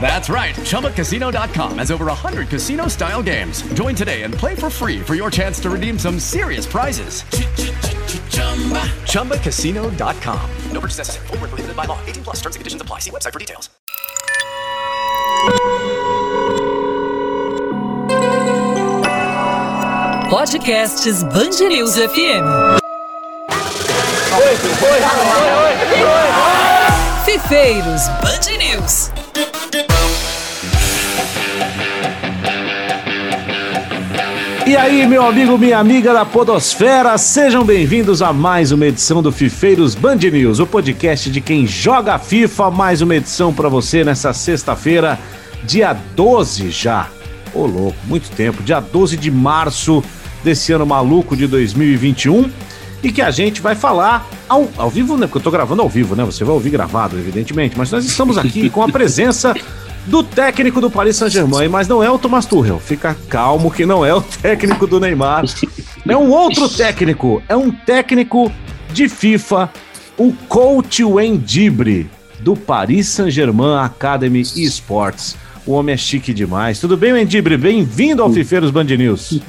That's right. ChumbaCasino.com has over 100 casino style games. Join today and play for free for your chance to redeem some serious prizes. ChumbaCasino.com. No purchase necessary. Full prohibited by law. 18 plus terms and conditions apply. See website for details. Podcasts Band News FM. Oi, oi, oi, oi, oi. Fifeiros Band News. E aí, meu amigo, minha amiga da Podosfera, sejam bem-vindos a mais uma edição do Fifeiros Band News, o podcast de quem joga FIFA. Mais uma edição para você nessa sexta-feira, dia 12 já. Ô, oh, louco, muito tempo, dia 12 de março desse ano maluco de 2021 e que a gente vai falar ao, ao vivo, né? Porque eu tô gravando ao vivo, né? Você vai ouvir gravado, evidentemente, mas nós estamos aqui com a presença do técnico do Paris Saint-Germain, mas não é o Thomas Tuchel. Fica calmo que não é o técnico do Neymar. É um outro técnico, é um técnico de FIFA, o coach Wendibre do Paris Saint-Germain Academy Esports. O homem é chique demais. Tudo bem, Wendibre? Bem-vindo ao Fifeiros Band News.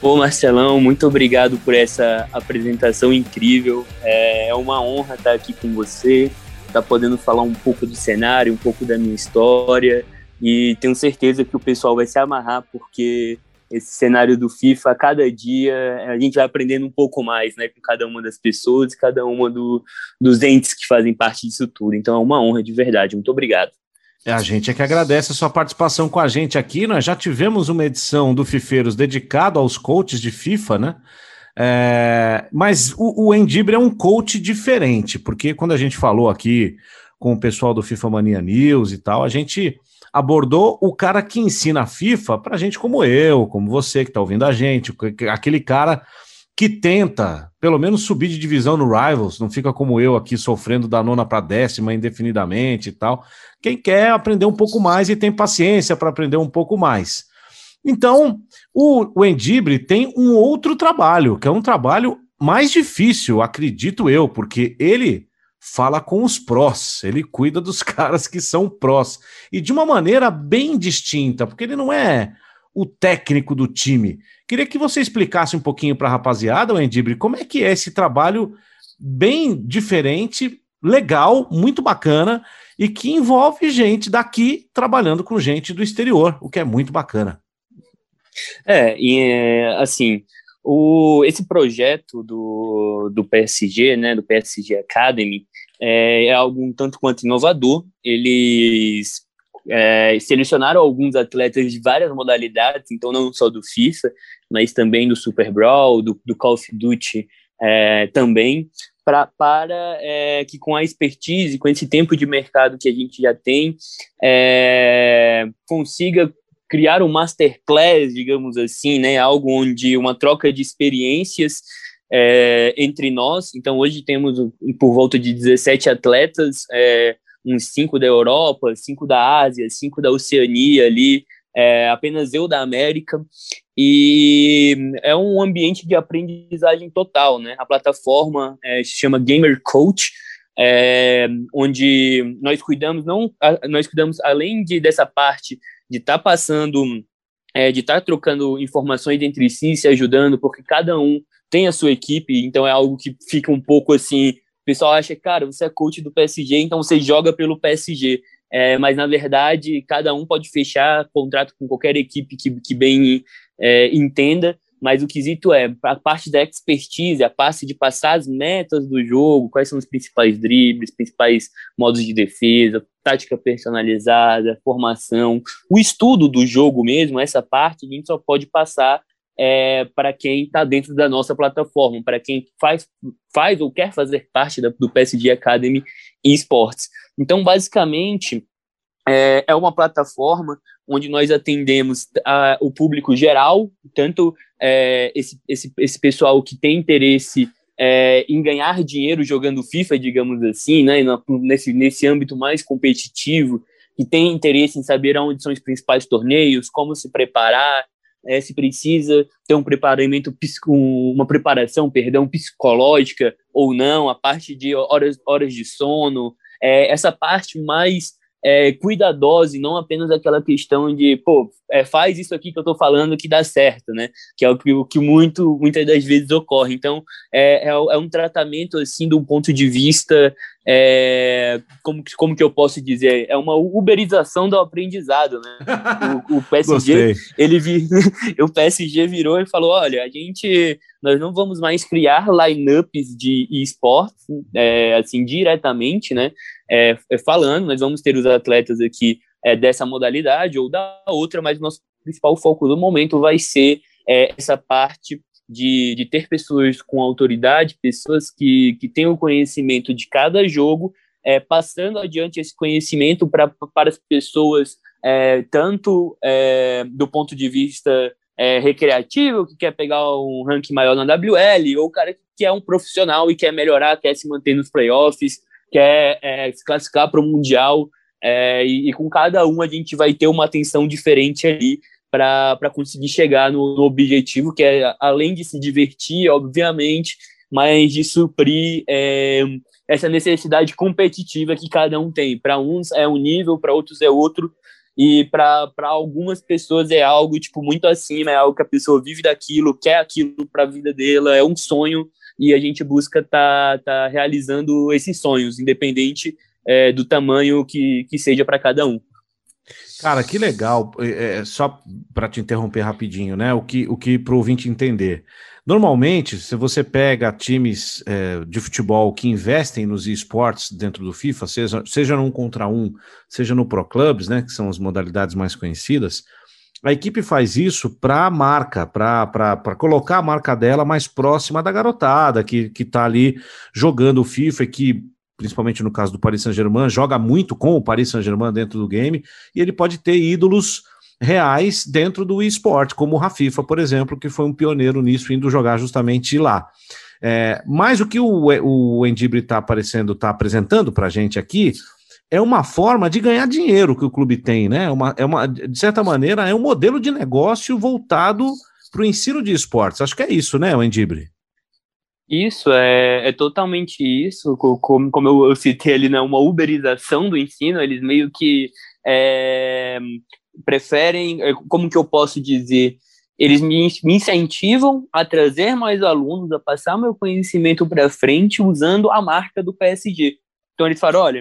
Ô Marcelão, muito obrigado por essa apresentação incrível. É uma honra estar aqui com você, estar podendo falar um pouco do cenário, um pouco da minha história. E tenho certeza que o pessoal vai se amarrar, porque esse cenário do FIFA, a cada dia, a gente vai aprendendo um pouco mais né, com cada uma das pessoas, cada uma do, dos entes que fazem parte disso tudo. Então é uma honra de verdade. Muito obrigado. É, a gente é que agradece a sua participação com a gente aqui. Nós já tivemos uma edição do Fifeiros dedicado aos coaches de FIFA, né? É, mas o, o Endibre é um coach diferente, porque quando a gente falou aqui com o pessoal do FIFA Mania News e tal, a gente abordou o cara que ensina a FIFA para gente como eu, como você que está ouvindo a gente, aquele cara que tenta, pelo menos, subir de divisão no Rivals, não fica como eu aqui sofrendo da nona para décima indefinidamente e tal. Quem quer aprender um pouco mais e tem paciência para aprender um pouco mais. Então, o, o Endibre tem um outro trabalho, que é um trabalho mais difícil, acredito eu, porque ele fala com os prós, ele cuida dos caras que são prós, e de uma maneira bem distinta, porque ele não é o técnico do time. Queria que você explicasse um pouquinho para a rapaziada, Wendibre, como é que é esse trabalho bem diferente, legal, muito bacana e que envolve gente daqui trabalhando com gente do exterior, o que é muito bacana. É, e assim, o, esse projeto do, do PSG, né, do PSG Academy, é, é algo um tanto quanto inovador. Eles é, selecionaram alguns atletas de várias modalidades, então não só do FIFA, mas também do Super Brawl, do, do Call of Duty é, também, pra, para é, que com a expertise, com esse tempo de mercado que a gente já tem, é, consiga criar um masterclass, digamos assim, né, algo onde uma troca de experiências é, entre nós. Então, hoje temos por volta de 17 atletas, é, uns cinco da Europa, cinco da Ásia, cinco da Oceania ali, é, apenas eu da América, e é um ambiente de aprendizagem total, né? A plataforma se chama Gamer Coach, é, onde nós cuidamos não nós cuidamos além de dessa parte de estar tá passando é, de estar tá trocando informações entre si se ajudando porque cada um tem a sua equipe então é algo que fica um pouco assim o pessoal acha, cara, você é coach do PSG, então você joga pelo PSG. É, mas, na verdade, cada um pode fechar contrato com qualquer equipe que, que bem é, entenda. mas o quesito é a parte da expertise, a parte de passar as metas do jogo, quais são os principais dribles, principais modos de defesa, tática personalizada, formação, o estudo do jogo mesmo, essa parte a gente só pode passar é, para quem está dentro da nossa plataforma, para quem faz, faz ou quer fazer parte da, do PSG Academy Esports. Então, basicamente, é, é uma plataforma onde nós atendemos a, o público geral, tanto é, esse, esse, esse pessoal que tem interesse é, em ganhar dinheiro jogando FIFA, digamos assim, né, nesse, nesse âmbito mais competitivo, que tem interesse em saber onde são os principais torneios, como se preparar, é, se precisa ter um preparamento, uma preparação, perdão, psicológica ou não, a parte de horas, horas de sono, é, essa parte mais é, cuidadosa e não apenas aquela questão de, pô, é, faz isso aqui que eu estou falando que dá certo, né? Que é o que, o que muito, muitas das vezes ocorre. Então, é, é, é um tratamento, assim, de um ponto de vista, é, como, como que eu posso dizer? É uma uberização do aprendizado, né? O, o PSG, ele vi, o PSG virou e falou, olha, a gente, nós não vamos mais criar lineups de esportes, é, assim, diretamente, né? É, é, falando, nós vamos ter os atletas aqui é, dessa modalidade ou da outra, mas o nosso principal foco do momento vai ser é, essa parte de, de ter pessoas com autoridade, pessoas que, que têm o conhecimento de cada jogo, é, passando adiante esse conhecimento pra, para as pessoas, é, tanto é, do ponto de vista é, recreativo, que quer pegar um ranking maior na WL, ou o cara que é um profissional e quer melhorar, quer se manter nos playoffs, quer é, se classificar para o Mundial, é, e, e, com cada um a gente vai ter uma atenção diferente ali para conseguir chegar no, no, objetivo, que é, além de se divertir, obviamente, mas de suprir é, essa necessidade competitiva que cada um tem. Para uns é um nível, para outros é outro, e para algumas pessoas é algo tipo muito acima, é algo que a pessoa vive daquilo, quer aquilo para a vida dela, é um sonho e a gente busca tá, tá realizando esses sonhos, independente é, do tamanho que, que seja para cada um. Cara, que legal. É, é só para te interromper rapidinho, né? O que, o que para o ouvinte entender. Normalmente, se você pega times é, de futebol que investem nos esportes dentro do FIFA, seja, seja no um contra um, seja no Pro Clubs, né? Que são as modalidades mais conhecidas, a equipe faz isso para a marca, para colocar a marca dela mais próxima da garotada que, que tá ali jogando o FIFA e que principalmente no caso do Paris Saint-Germain, joga muito com o Paris Saint-Germain dentro do game, e ele pode ter ídolos reais dentro do esporte, como o Rafifa, por exemplo, que foi um pioneiro nisso, indo jogar justamente lá. É, mas o que o, o Endibre está aparecendo, está apresentando para a gente aqui, é uma forma de ganhar dinheiro que o clube tem, né? Uma, é uma, de certa maneira, é um modelo de negócio voltado para o ensino de esportes. Acho que é isso, né, Endibre? Isso, é, é totalmente isso. Como, como eu, eu citei ali, né, uma uberização do ensino, eles meio que é, preferem, é, como que eu posso dizer, eles me, me, incentivam a trazer mais alunos, a passar meu conhecimento para frente usando a marca do PSG. Então eles falam, olha,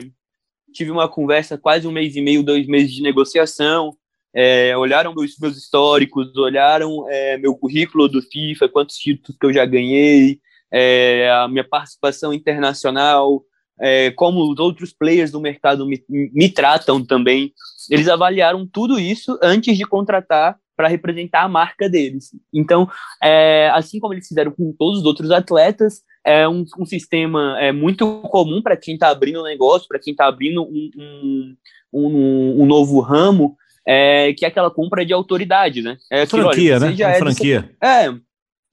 tive uma conversa quase um mês e meio, dois meses de negociação, é, olharam meus, meus históricos, olharam é, meu currículo do FIFA, quantos títulos que eu já ganhei, é, a minha participação internacional, é, como os outros players do mercado me, me tratam também. Eles avaliaram tudo isso antes de contratar para representar a marca deles. Então, é, assim como eles fizeram com todos os outros atletas, é um, um sistema é, muito comum para quem está abrindo um negócio, para quem está abrindo um, um, um, um novo ramo, é, que é aquela compra de autoridade, né? É aquilo, franquia, olha, né? É franquia. é,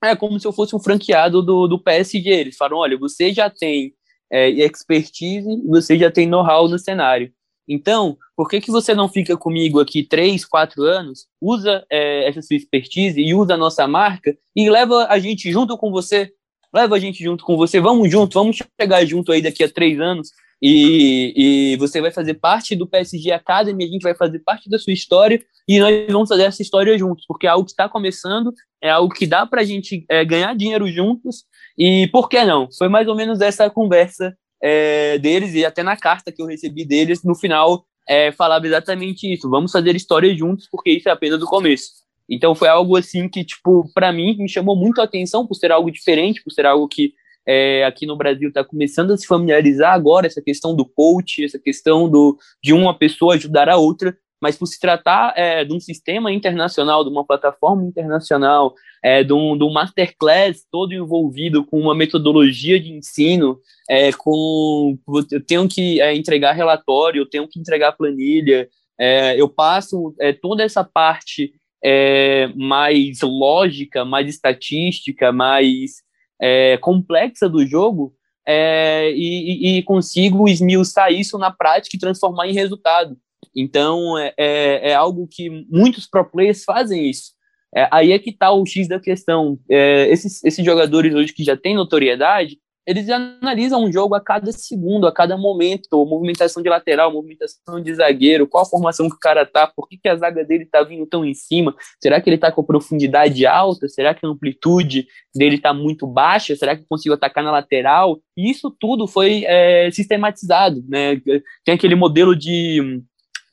é como se eu fosse um franqueado do, do PSG. Eles falam: olha, você já tem é, expertise, você já tem know-how no cenário. Então, por que, que você não fica comigo aqui três, quatro anos, usa é, essa sua expertise e usa a nossa marca e leva a gente junto com você? Leva a gente junto com você, vamos junto, vamos chegar junto aí daqui a três anos e, e você vai fazer parte do PSG Academy, a gente vai fazer parte da sua história e nós vamos fazer essa história juntos, porque é algo que está começando, é algo que dá para a gente é, ganhar dinheiro juntos e por que não? Foi mais ou menos essa conversa é, deles e até na carta que eu recebi deles, no final é, falava exatamente isso, vamos fazer história juntos, porque isso é apenas o começo. Então foi algo assim que, tipo, para mim me chamou muito a atenção por ser algo diferente, por ser algo que é, aqui no Brasil está começando a se familiarizar agora essa questão do coach, essa questão do, de uma pessoa ajudar a outra, mas por se tratar é, de um sistema internacional, de uma plataforma internacional, é, de, um, de um masterclass todo envolvido com uma metodologia de ensino, é, com eu tenho que é, entregar relatório, eu tenho que entregar planilha, é, eu passo é, toda essa parte é, mais lógica, mais estatística, mais é, complexa do jogo é, e, e, consigo esmiuçar isso na prática e transformar em resultado. Então, é, é, é algo que muitos pro players fazem isso. É, aí é que está o X da questão. É, esses, esses jogadores hoje que já têm notoriedade, eles analisam um jogo a cada segundo, a cada momento, movimentação de lateral, movimentação de zagueiro, qual a formação que o cara tá, por que, que a zaga dele tá vindo tão em cima, será que ele tá com profundidade alta, será que a amplitude dele tá muito baixa, será que consigo atacar na lateral? E isso tudo foi é, sistematizado, né? Tem aquele modelo de,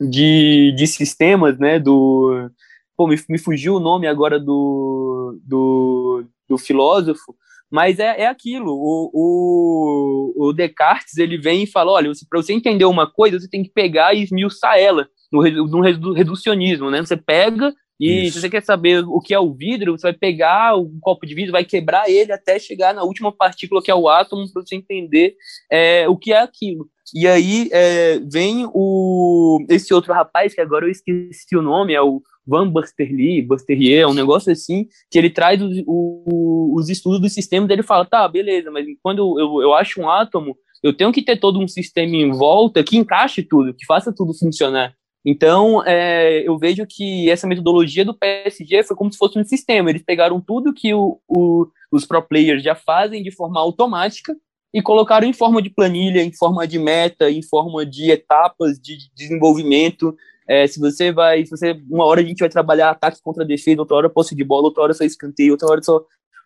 de, de sistemas, né, do... Pô, me, me fugiu o nome agora do, do, do filósofo, mas é, é aquilo, o, o, o Descartes, ele vem e fala, olha, para você entender uma coisa, você tem que pegar e esmiuçar ela, no, no reducionismo, né? Você pega e Isso. se você quer saber o que é o vidro, você vai pegar um copo de vidro, vai quebrar ele até chegar na última partícula, que é o átomo, para você entender é, o que é aquilo. E aí é, vem o, esse outro rapaz, que agora eu esqueci o nome, é o Van Busterly, Busterrier, um negócio assim, que ele traz os, os estudos do sistema dele fala, tá, beleza, mas quando eu, eu acho um átomo, eu tenho que ter todo um sistema em volta que encaixe tudo, que faça tudo funcionar. Então, é, eu vejo que essa metodologia do PSG foi como se fosse um sistema. Eles pegaram tudo que o, o, os pro players já fazem de forma automática e colocaram em forma de planilha, em forma de meta, em forma de etapas de desenvolvimento, é, se você vai, se você, uma hora a gente vai trabalhar ataque contra defesa, outra hora posse de bola, outra hora só escanteio, outra hora só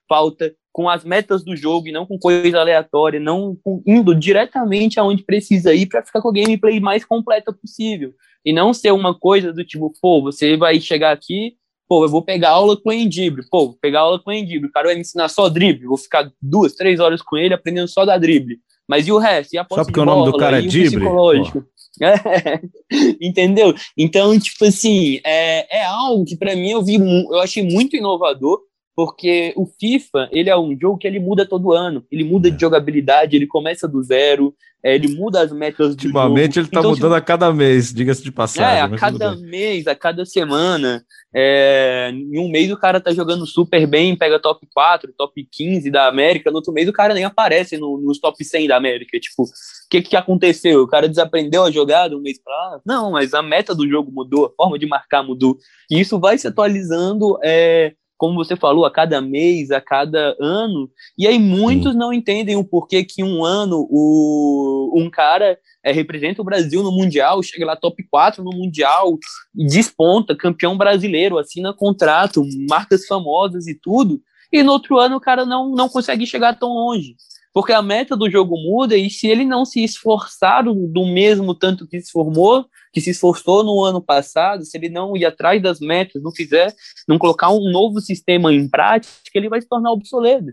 falta, com as metas do jogo e não com coisa aleatória, não com, indo diretamente aonde precisa ir para ficar com a gameplay mais completa possível. E não ser uma coisa do tipo, pô, você vai chegar aqui, pô, eu vou pegar aula com o Endibre, pô, vou pegar aula com o Endibre, o cara vai me ensinar só drible, vou ficar duas, três horas com ele aprendendo só da drible. Mas e o resto? E a posse Só porque o nome do cara é Drible? É, entendeu? Então, tipo assim, é, é algo que para mim eu vi, eu achei muito inovador, porque o FIFA, ele é um jogo que ele muda todo ano, ele muda é. de jogabilidade, ele começa do zero, é, ele muda as metas do Ultimamente jogo. ele tá então, mudando tipo, a cada mês, diga-se de passagem. É, a cada mês, a cada semana, é, em um mês o cara tá jogando super bem, pega top 4, top 15 da América, no outro mês o cara nem aparece no, nos top 100 da América, tipo, o que que aconteceu? O cara desaprendeu a jogada um mês pra lá? Não, mas a meta do jogo mudou, a forma de marcar mudou, e isso vai se atualizando, é, como você falou, a cada mês, a cada ano, e aí muitos Sim. não entendem o porquê que um ano o, um cara é, representa o Brasil no Mundial, chega lá top 4 no Mundial, desponta, campeão brasileiro, assina contrato, marcas famosas e tudo, e no outro ano o cara não, não consegue chegar tão longe. Porque a meta do jogo muda e se ele não se esforçar do, do mesmo tanto que se formou, que se esforçou no ano passado, se ele não ir atrás das metas, não fizer, não colocar um novo sistema em prática, ele vai se tornar obsoleto.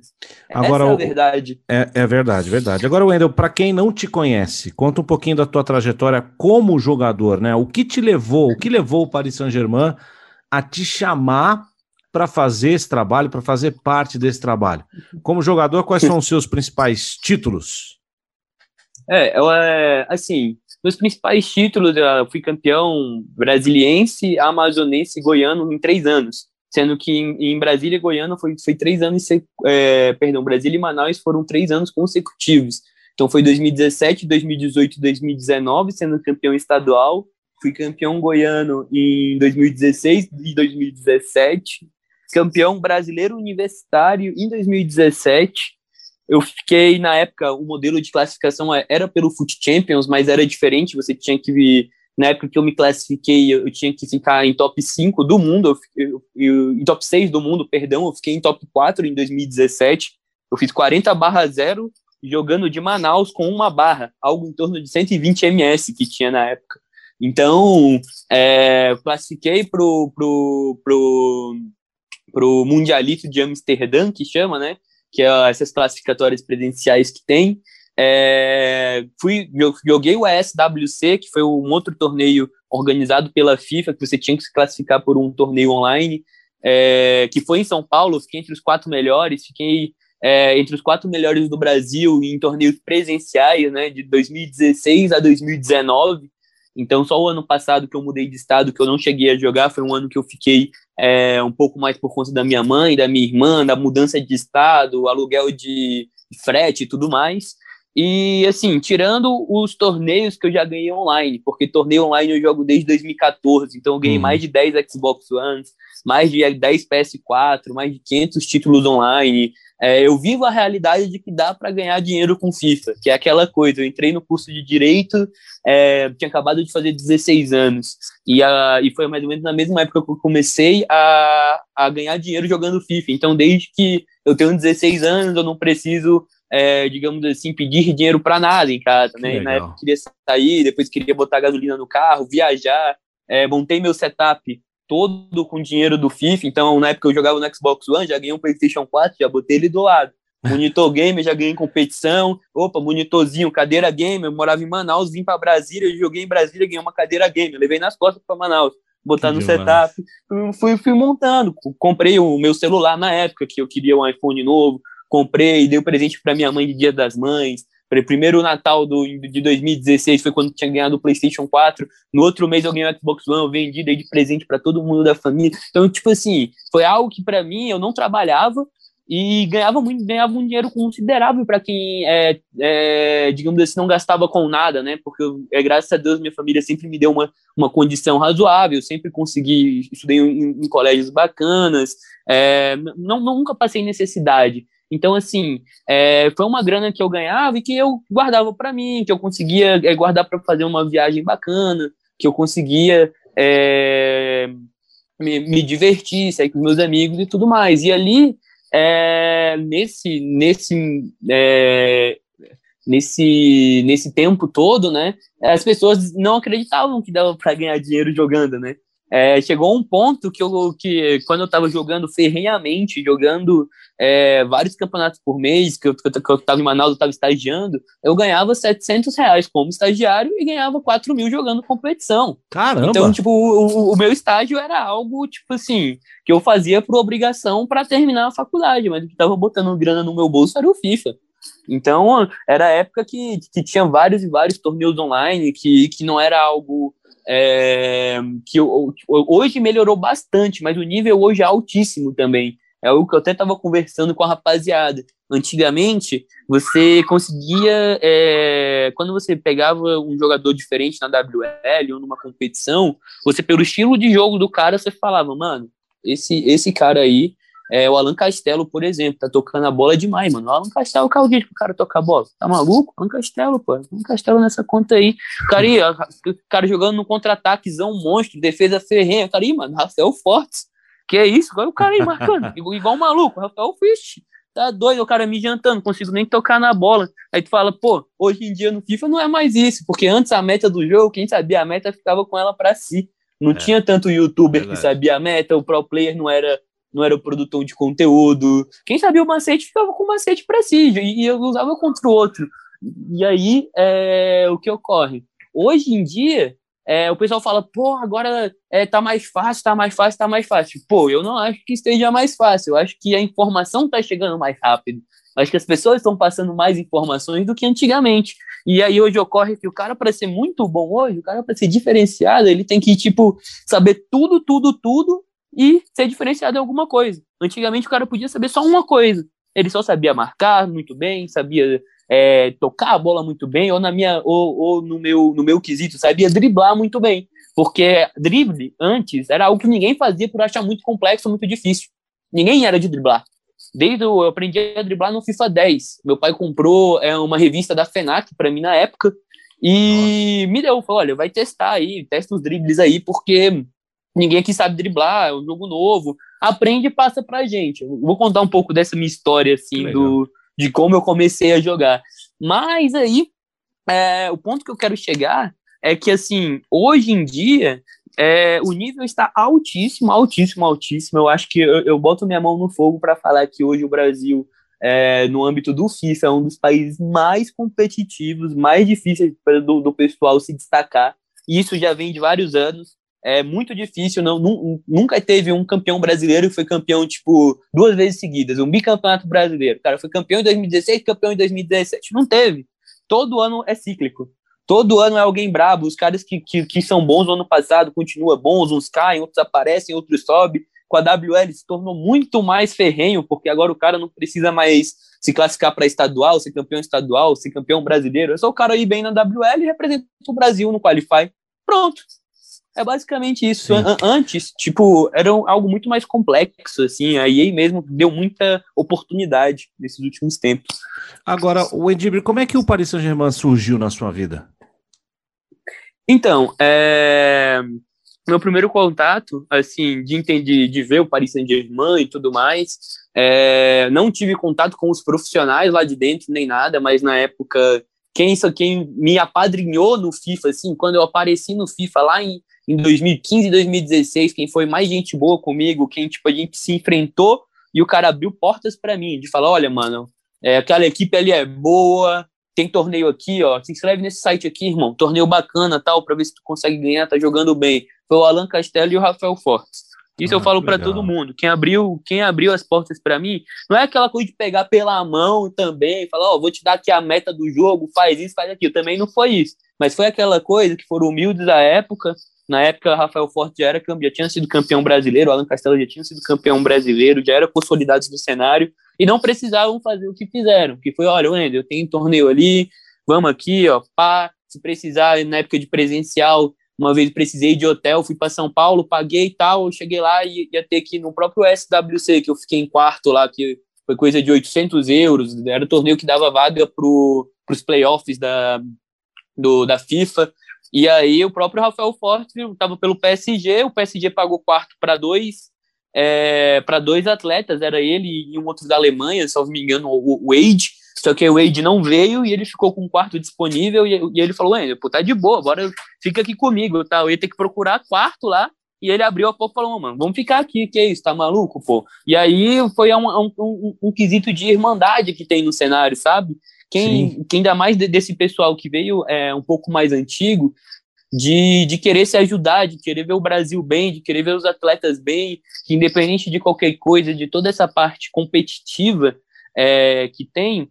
Agora, Essa é a verdade. É, é verdade, verdade. Agora, Wendel, para quem não te conhece, conta um pouquinho da tua trajetória como jogador, né? O que te levou, o que levou o Paris Saint-Germain a te chamar para fazer esse trabalho, para fazer parte desse trabalho? Como jogador, quais são os seus principais títulos? É, eu, é, assim, meus principais títulos, eu fui campeão brasiliense, amazonense e goiano em três anos. Sendo que em, em Brasília e Goiânia foi, foi três anos, é, perdão, Brasília e Manaus foram três anos consecutivos. Então foi 2017, 2018 2019, sendo campeão estadual. Fui campeão goiano em 2016 e 2017. Campeão brasileiro universitário em 2017 eu fiquei, na época, o modelo de classificação era pelo Foot Champions, mas era diferente, você tinha que, na época que eu me classifiquei, eu tinha que ficar em top 5 do mundo, eu, eu, em top 6 do mundo, perdão, eu fiquei em top 4 em 2017, eu fiz 40 barra 0, jogando de Manaus com uma barra, algo em torno de 120 ms que tinha na época. Então, é, classifiquei pro, pro, pro, pro Mundialito de Amsterdã, que chama, né? Que é essas classificatórias presenciais que tem. É, fui, joguei o ASWC, que foi um outro torneio organizado pela FIFA, que você tinha que se classificar por um torneio online, é, que foi em São Paulo, fiquei entre os quatro melhores, fiquei é, entre os quatro melhores do Brasil em torneios presenciais, né, de 2016 a 2019. Então, só o ano passado que eu mudei de estado, que eu não cheguei a jogar, foi um ano que eu fiquei é, um pouco mais por conta da minha mãe, da minha irmã, da mudança de estado, aluguel de frete e tudo mais. E, assim, tirando os torneios que eu já ganhei online, porque torneio online eu jogo desde 2014, então eu ganhei uhum. mais de 10 Xbox One, mais de 10 PS4, mais de 500 títulos online. É, eu vivo a realidade de que dá para ganhar dinheiro com FIFA, que é aquela coisa. Eu entrei no curso de Direito, é, tinha acabado de fazer 16 anos, e, a, e foi mais ou menos na mesma época que eu comecei a, a ganhar dinheiro jogando FIFA. Então, desde que eu tenho 16 anos, eu não preciso é, digamos assim, pedir dinheiro para nada em casa, né? Na época eu queria sair, depois queria botar gasolina no carro, viajar, é, montei meu setup todo com dinheiro do FIFA, então na época eu jogava no Xbox One, já ganhei um PlayStation 4, já botei ele do lado. Monitor gamer, já ganhei competição. Opa, monitorzinho, cadeira gamer. Eu morava em Manaus, vim para Brasília, joguei em Brasília, ganhei uma cadeira gamer. Levei nas costas para Manaus, botar que no demais. setup. Fui, fui montando. Comprei o meu celular na época, que eu queria um iPhone novo comprei, dei o um presente para minha mãe de Dia das Mães. Primeiro Natal do, de 2016 foi quando tinha ganhado o PlayStation 4. No outro mês eu ganhei o Xbox One, eu vendi, de presente para todo mundo da família. Então, tipo assim, foi algo que para mim eu não trabalhava e ganhava muito, ganhava um dinheiro considerável para quem, é, é, digamos assim, não gastava com nada, né? Porque eu, é, graças a Deus minha família sempre me deu uma, uma condição razoável, sempre consegui, estudei em, em colégios bacanas, é, não, nunca passei necessidade. Então, assim, é, foi uma grana que eu ganhava e que eu guardava para mim, que eu conseguia é, guardar para fazer uma viagem bacana, que eu conseguia é, me, me, divertir, sair com meus amigos e tudo mais. E ali, é, nesse, nesse, é, nesse, nesse tempo todo, né, as pessoas não acreditavam que dava para ganhar dinheiro jogando, né? É, chegou um ponto que, eu, que quando eu estava jogando ferrenhamente, jogando é, vários campeonatos por mês, que eu, estava em Manaus, eu estava estagiando, eu ganhava 700 reais como estagiário e ganhava 4 mil jogando competição. Caramba! Então, tipo, o, o meu estágio era algo, tipo assim, que eu fazia por obrigação para terminar a faculdade, mas o que estava botando grana no meu bolso era o FIFA. Então, era a época que, que tinha vários e vários torneios online, que, que não era algo é, que hoje melhorou bastante, mas o nível hoje é altíssimo também. É o que eu até estava conversando com a rapaziada. Antigamente, você conseguia, é, quando você pegava um jogador diferente na WL ou numa competição, você, pelo estilo de jogo do cara, você falava, mano, esse, esse cara aí, é, o Alan Castelo, por exemplo, tá tocando a bola demais, mano. O Alan Castelo, qual o dia que o cara toca a bola? Tá maluco? Alan Castelo, pô. Alan Castelo nessa conta aí. Cara, aí, cara jogando no contra-ataquezão monstro, defesa ferrenha. O cara aí, mano, Rafael Fortes. Que é isso? Agora o cara aí marcando, igual um maluco. Rafael Fisch. Tá doido, o cara me jantando, não consigo nem tocar na bola. Aí tu fala, pô, hoje em dia no FIFA não é mais isso, porque antes a meta do jogo, quem sabia a meta ficava com ela para si. Não é, tinha tanto youtuber verdade. que sabia a meta, o pro player não era não era produtor de conteúdo. Quem sabia o macete ficava com o macete para si, e eu usava contra o outro. E aí, é, o que ocorre? Hoje em dia, é, o pessoal fala, pô, agora é, tá mais fácil, tá mais fácil, tá mais fácil. Pô, eu não acho que esteja mais fácil, eu acho que a informação tá chegando mais rápido. Acho que as pessoas estão passando mais informações do que antigamente. E aí hoje ocorre que o cara, para ser muito bom hoje, o cara, para ser diferenciado, ele tem que, tipo, saber tudo, tudo, tudo e ser diferenciado em alguma coisa. Antigamente o cara podia saber só uma coisa. Ele só sabia marcar muito bem, sabia é, tocar a bola muito bem, ou na minha, ou, ou, no meu, no meu quesito, sabia driblar muito bem. Porque drible antes era algo que ninguém fazia por achar muito complexo, muito difícil. Ninguém era de driblar. Desde eu aprendi a driblar no FIFA 10. Meu pai comprou é, uma revista da FENAC para mim na época e Nossa. me deu, falou, olha, vai testar aí, testa os dribles aí, porque ninguém aqui sabe driblar, é um jogo novo. Aprende e passa pra gente. Eu vou contar um pouco dessa minha história, assim, do, de como eu comecei a jogar. Mas aí, é, o ponto que eu quero chegar é que, assim, hoje em dia, é, o nível está altíssimo, altíssimo, altíssimo. Eu acho que eu, eu boto minha mão no fogo para falar que hoje o Brasil, é, no âmbito do FIFA, é um dos países mais competitivos, mais difíceis do, do pessoal se destacar. E isso já vem de vários anos. É muito difícil, não, nunca teve um campeão brasileiro que foi campeão, tipo, duas vezes seguidas, um bicampeonato brasileiro. Cara, foi campeão em 2016, campeão em 2017. Não teve. Todo ano é cíclico. Todo ano é alguém brabo. Os caras que, que, que são bons no ano passado continuam bons, uns caem, outros aparecem, outros sobem. Com a WL se tornou muito mais ferrenho, porque agora o cara não precisa mais se classificar para estadual, ser campeão estadual, ser campeão brasileiro. É só o cara ir bem na WL e representar o Brasil no Qualify. Pronto. É basicamente isso. Antes, tipo, era algo muito mais complexo, assim. A EA mesmo deu muita oportunidade nesses últimos tempos. Agora, o Edibre, como é que o Paris Saint-Germain surgiu na sua vida? Então, é... meu primeiro contato, assim, de entender, de ver o Paris Saint-Germain e tudo mais, é... não tive contato com os profissionais lá de dentro nem nada, mas na época quem quem me apadrinhou no FIFA, assim, quando eu apareci no FIFA lá em, em 2015 e 2016, quem foi mais gente boa comigo, quem tipo a gente se enfrentou e o cara abriu portas para mim, de falar, olha, mano, é, aquela equipe ali é boa, tem torneio aqui, ó, se inscreve nesse site aqui, irmão, torneio bacana, tal, para ver se tu consegue ganhar, tá jogando bem. Foi o Alan Castelo e o Rafael Fortes. Isso ah, eu falo para todo mundo. Quem abriu, quem abriu as portas para mim, não é aquela coisa de pegar pela mão também, falar, ó, oh, vou te dar aqui a meta do jogo, faz isso, faz aquilo. Também não foi isso. Mas foi aquela coisa que foram humildes da época. Na época, Rafael Forte já era já tinha sido campeão brasileiro, Alan Castelo já tinha sido campeão brasileiro, já era consolidados no cenário e não precisavam fazer o que fizeram, que foi, olha, Wendel, eu tenho torneio ali, vamos aqui, ó, pá, se precisar, na época de presencial, uma vez precisei de hotel, fui para São Paulo, paguei e tal, cheguei lá e ia ter que no próprio SWC, que eu fiquei em quarto lá, que foi coisa de 800 euros, era o torneio que dava vaga para os playoffs da, do, da FIFA, e aí o próprio Rafael Forte estava pelo PSG, o PSG pagou quarto para dois, é, para dois atletas, era ele e um outro da Alemanha, se não me engano, o Wade. Só que o Wade não veio e ele ficou com um quarto disponível e, e ele falou: pô, tá de boa, agora fica aqui comigo, tá? Eu ia ter que procurar quarto lá. E ele abriu a pouco e falou, mano, vamos ficar aqui, que é isso, tá maluco, pô? E aí foi um, um, um, um quesito de irmandade que tem no cenário, sabe? Quem, quem ainda mais desse pessoal que veio é um pouco mais antigo, de, de querer se ajudar, de querer ver o Brasil bem, de querer ver os atletas bem, que independente de qualquer coisa, de toda essa parte competitiva é, que tem,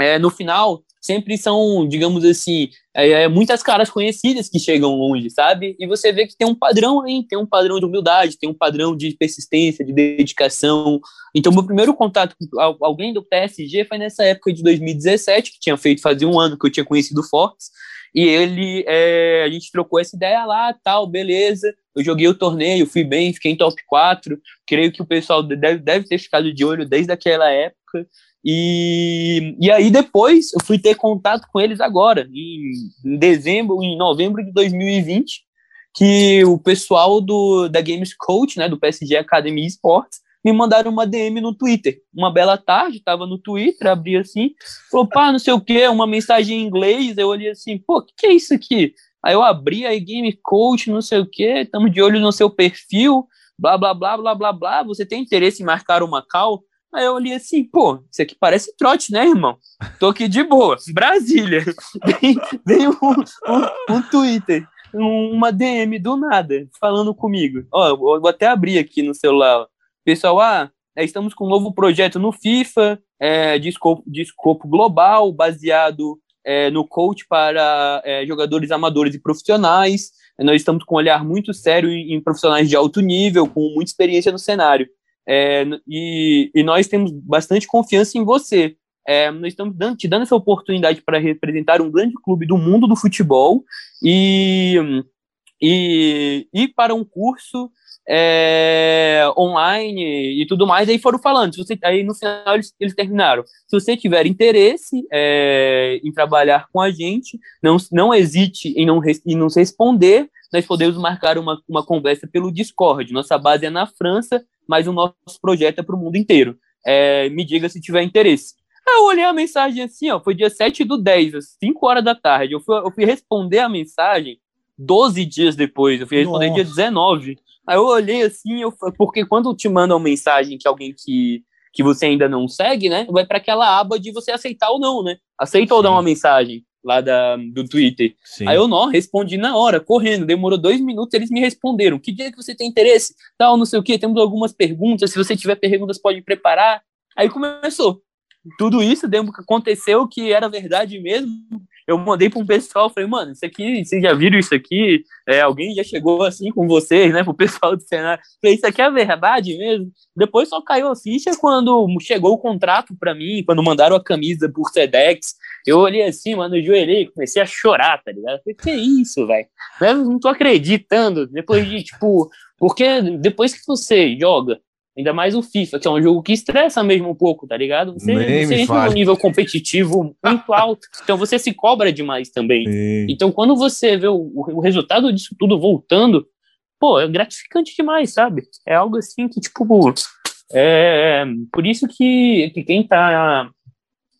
é, no final sempre são, digamos assim, é, é, muitas caras conhecidas que chegam longe, sabe? E você vê que tem um padrão aí, tem um padrão de humildade, tem um padrão de persistência, de dedicação. Então, meu primeiro contato com alguém do PSG foi nessa época de 2017, que tinha feito fazer um ano que eu tinha conhecido o Fortes, e ele, é, a gente trocou essa ideia lá, tal, beleza. Eu joguei o torneio, fui bem, fiquei em top 4. Creio que o pessoal deve, deve ter ficado de olho desde aquela época. E, e aí depois eu fui ter contato com eles agora, em, em dezembro, em novembro de 2020, que o pessoal do, da Games Coach, né, do PSG Academy Sports, me mandaram uma DM no Twitter. Uma bela tarde, tava no Twitter, abri assim, falou, pá, não sei o que, uma mensagem em inglês, eu olhei assim, pô, o que, que é isso aqui? Aí eu abri aí, Game Coach, não sei o que, estamos de olho no seu perfil, blá, blá, blá, blá, blá, blá, você tem interesse em marcar uma call? Aí eu olhei assim, pô, isso aqui parece trote, né, irmão? Tô aqui de boa, Brasília. vem, um, um, um Twitter, uma DM do nada, falando comigo. Ó, vou até abrir aqui no celular, Pessoal, ah, é, estamos com um novo projeto no FIFA, é, de, escopo, de escopo global, baseado é, no coach para é, jogadores amadores e profissionais. Nós estamos com um olhar muito sério em, em profissionais de alto nível, com muita experiência no cenário. É, e, e, nós temos bastante confiança em você. É, nós estamos dando, te dando essa oportunidade para representar um grande clube do mundo do futebol e, e ir para um curso é, online e tudo mais, aí foram falando. Se você, aí no final eles, eles terminaram. Se você tiver interesse é, em trabalhar com a gente, não, não hesite em não, em nos responder. Nós podemos marcar uma, uma conversa pelo Discord. Nossa base é na França, mas o nosso projeto é para o mundo inteiro. É, me diga se tiver interesse. Aí eu olhei a mensagem assim, ó, foi dia 7 do 10, às 5 horas da tarde. Eu fui, eu fui responder a mensagem 12 dias depois, eu fui responder Nossa. dia 19. Aí eu olhei assim, eu, porque quando te mandam mensagem que alguém que, que você ainda não segue, né, vai para aquela aba de você aceitar ou não, né? Aceita ou Sim. não a mensagem lá da, do Twitter. Sim. Aí eu não, respondi na hora, correndo, demorou dois minutos, eles me responderam, que dia que você tem interesse? Tal, não sei o que, temos algumas perguntas, se você tiver perguntas pode preparar. Aí começou. Tudo isso aconteceu que era verdade mesmo. Eu mandei para um pessoal, falei, mano, isso aqui, vocês já viram isso aqui? É, alguém já chegou assim com vocês, né, pro pessoal do cenário. Falei, isso aqui é verdade mesmo? Depois só caiu a ficha quando chegou o contrato para mim, quando mandaram a camisa por Sedex. Eu olhei assim, mano, eu joelhei, comecei a chorar, tá ligado? Falei, que isso, velho? Não tô acreditando. Depois de, tipo, porque depois que você joga, ainda mais o FIFA, que é um jogo que estressa mesmo um pouco, tá ligado? Você, Nem você entra num nível competitivo muito alto, então você se cobra demais também. Sim. Então, quando você vê o, o resultado disso tudo voltando, pô, é gratificante demais, sabe? É algo assim que, tipo, é por isso que, que quem tá.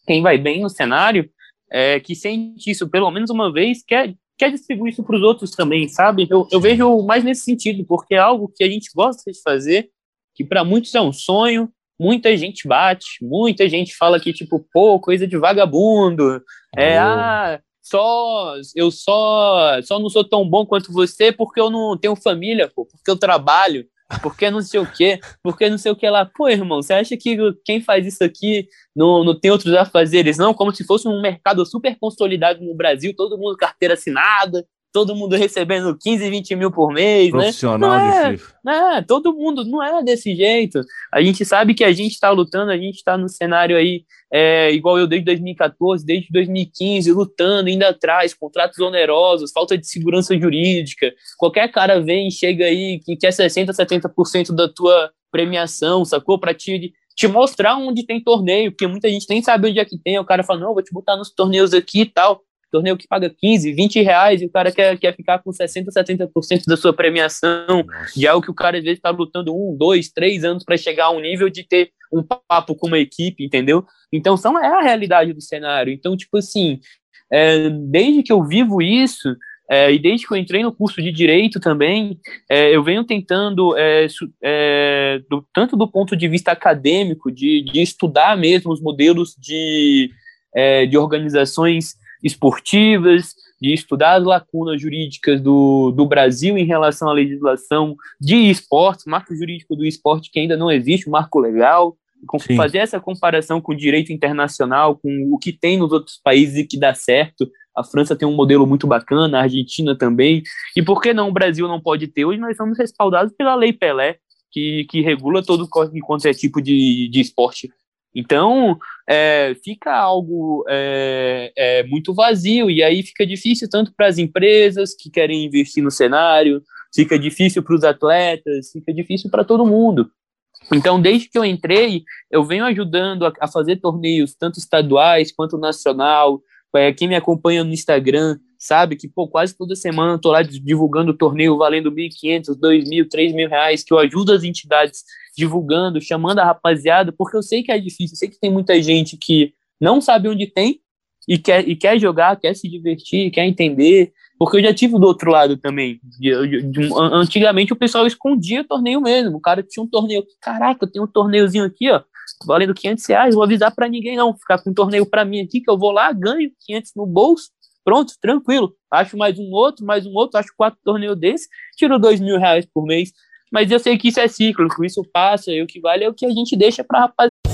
Quem vai bem no cenário, é, que sente isso pelo menos uma vez, quer, quer distribuir isso para os outros também, sabe? Eu, eu vejo mais nesse sentido, porque é algo que a gente gosta de fazer, que para muitos é um sonho, muita gente bate, muita gente fala que, tipo, pô, coisa de vagabundo, é, Oh. ah, só, eu só, só não sou tão bom quanto você porque eu não tenho família, pô, porque eu trabalho, porque não sei o quê, porque não sei o que lá. Pô, irmão, você acha que quem faz isso aqui não, não tem outros afazeres, não? Como se fosse um mercado super consolidado no Brasil, todo mundo carteira assinada, todo mundo recebendo 15, 20 mil por mês, né? Profissional Não é, de FIFA. é, todo mundo não é desse jeito. A gente sabe que a gente está lutando, a gente está no cenário aí, é, igual eu desde 2014, desde 2015, lutando, indo atrás, contratos onerosos, falta de segurança jurídica. Qualquer cara vem, chega aí, que quer 60%, 70% da tua premiação, sacou? Para te, te mostrar onde tem torneio, porque muita gente nem sabe onde é que tem. O cara fala, não, vou te botar nos torneios aqui e tal torneio que paga 15, 20 reais e o cara quer, quer ficar com 60%, 70% da sua premiação, de algo que o cara às vezes está lutando um, dois, três anos para chegar a um nível de ter um papo com uma equipe, entendeu? Então são, é a realidade do cenário. Então, tipo assim, é, desde que eu vivo isso, é, e desde que eu entrei no curso de Direito também, é, eu venho tentando, é, é, do- tanto do ponto de vista acadêmico, de, de estudar mesmo os modelos de, é, de organizações esportivas, de estudar as lacunas jurídicas do, do Brasil em relação à legislação de esportes, marco jurídico do esporte que ainda não existe, marco legal, Sim. fazer essa comparação com o direito internacional, com o que tem nos outros países e que dá certo. A França tem um modelo muito bacana, a Argentina também. E por que não o Brasil não pode ter? Hoje nós somos respaldados pela Lei Pelé, que, que regula todo quanto é tipo de, de esporte. Então, é, fica algo é, é, muito vazio, e aí fica difícil tanto para as empresas que querem investir no cenário, fica difícil para os atletas, fica difícil para todo mundo. Então, desde que eu entrei, eu venho ajudando a, a fazer torneios, tanto estaduais quanto nacional. É, quem me acompanha no Instagram sabe que pô, quase toda semana eu tô lá divulgando torneio valendo 1.500, 2.000, 3.000 reais, que eu ajudo as entidades divulgando, chamando a rapaziada, porque eu sei que é difícil, eu sei que tem muita gente que não sabe onde tem e quer, e quer jogar, quer se divertir, quer entender, porque eu já tive do outro lado também. Antigamente o pessoal escondia torneio mesmo, o cara tinha um torneio, caraca, tem um torneiozinho aqui, ó, valendo 500 reais, vou avisar pra ninguém não, ficar com um torneio pra mim aqui, que eu vou lá, ganho 500 no bolso, pronto, tranquilo, acho mais um outro, mais um outro, acho quatro torneios desse, tiro dois mil reais por mês, mas eu sei que isso é cíclico, isso passa, e o que vale é o que a gente deixa pra rapaziada.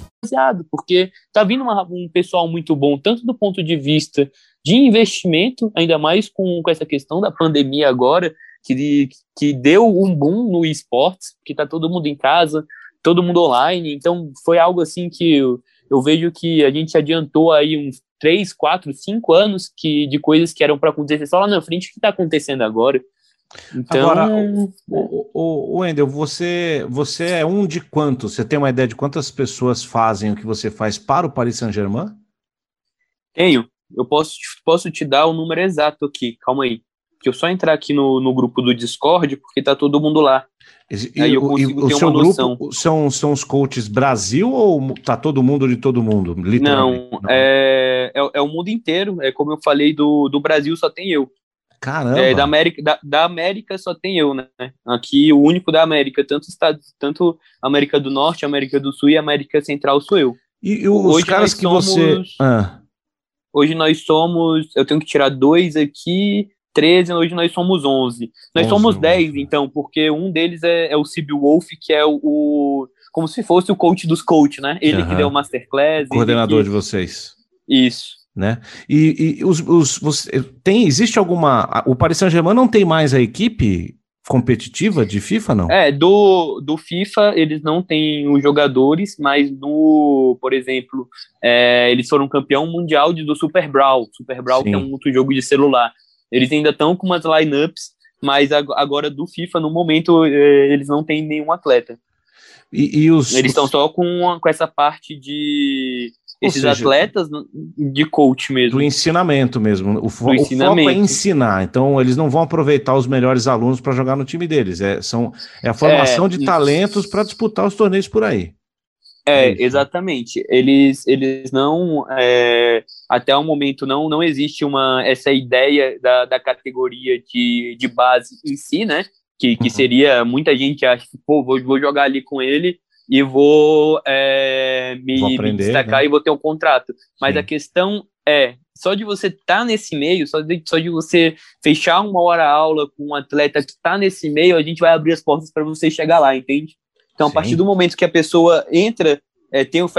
Baseado, porque tá vindo uma- um pessoal muito bom, tanto do ponto de vista de investimento, ainda mais com, com essa questão da pandemia agora, que, que deu um boom no esportes, que tá todo mundo em casa, todo mundo online, então foi algo assim que eu, eu vejo que a gente adiantou aí uns 3, 4, 5 anos que, de coisas que eram para acontecer só lá na frente, o que está acontecendo agora. Então, Agora, o, o, o Wendel, você, você é um de quantos? Você tem uma ideia de quantas pessoas fazem o que você faz para o Paris Saint-Germain? Tenho. Eu posso, posso te dar o número exato aqui. Calma aí. Que eu só entrar aqui no, no grupo do Discord, porque tá todo mundo lá. E, aí eu consigo e, ter o seu uma noção. grupo são, são os coaches Brasil ou tá todo mundo de todo mundo? Não, Não. É, é, é, o mundo inteiro. É como eu falei, do, do Brasil só tem eu. Caramba! É, da, América, da, da, América só tem eu, né? Aqui, o único da América, tanto Estados, tanto América do Norte, América do Sul e América Central sou eu. E, e os hoje caras que somos, você. Ah. Hoje nós somos. Eu tenho que tirar dois aqui, 13, hoje nós somos 11. Nós 11, somos 10, 11. então, porque um deles é, é o Sibyl Wolf, que é o, o, Como se fosse o coach dos coaches, né? Ele uhum. que deu o Masterclass. Coordenador que... de vocês. Isso né? E, e os, os você, tem existe alguma o Paris Saint-Germain não tem mais a equipe competitiva de FIFA não? É, do, do FIFA eles não têm os jogadores, mas no, por exemplo, é, eles foram campeão mundial de, do Super Brawl, Super Brawl Sim. que é um outro jogo de celular. Eles ainda estão com umas lineups, mas agora do FIFA no momento é, eles não têm nenhum atleta. E, e os, eles estão só com, com essa parte de esses seja, atletas de coach mesmo. Do ensinamento mesmo. O, fo ensinamento. o, foco é ensinar. Então, eles não vão aproveitar os melhores alunos para jogar no time deles. É, são, é a formação é, de talentos para disputar os torneios por aí. É, é exatamente. Eles, eles não. É, até o momento não, não existe uma, essa ideia da, da categoria de, de base em si, né? Que, que uhum. seria. Muita gente acha que, pô, vou, vou jogar ali com ele e vou, é, me, vou aprender, me, destacar né? e vou ter um contrato. Mas Sim. a questão é, só de você estar tá nesse meio, só de, só de você fechar uma hora aula com um atleta que está nesse meio, a gente vai abrir as portas para você chegar lá, entende? Então, Sim. a partir do momento que a pessoa entra é, tem o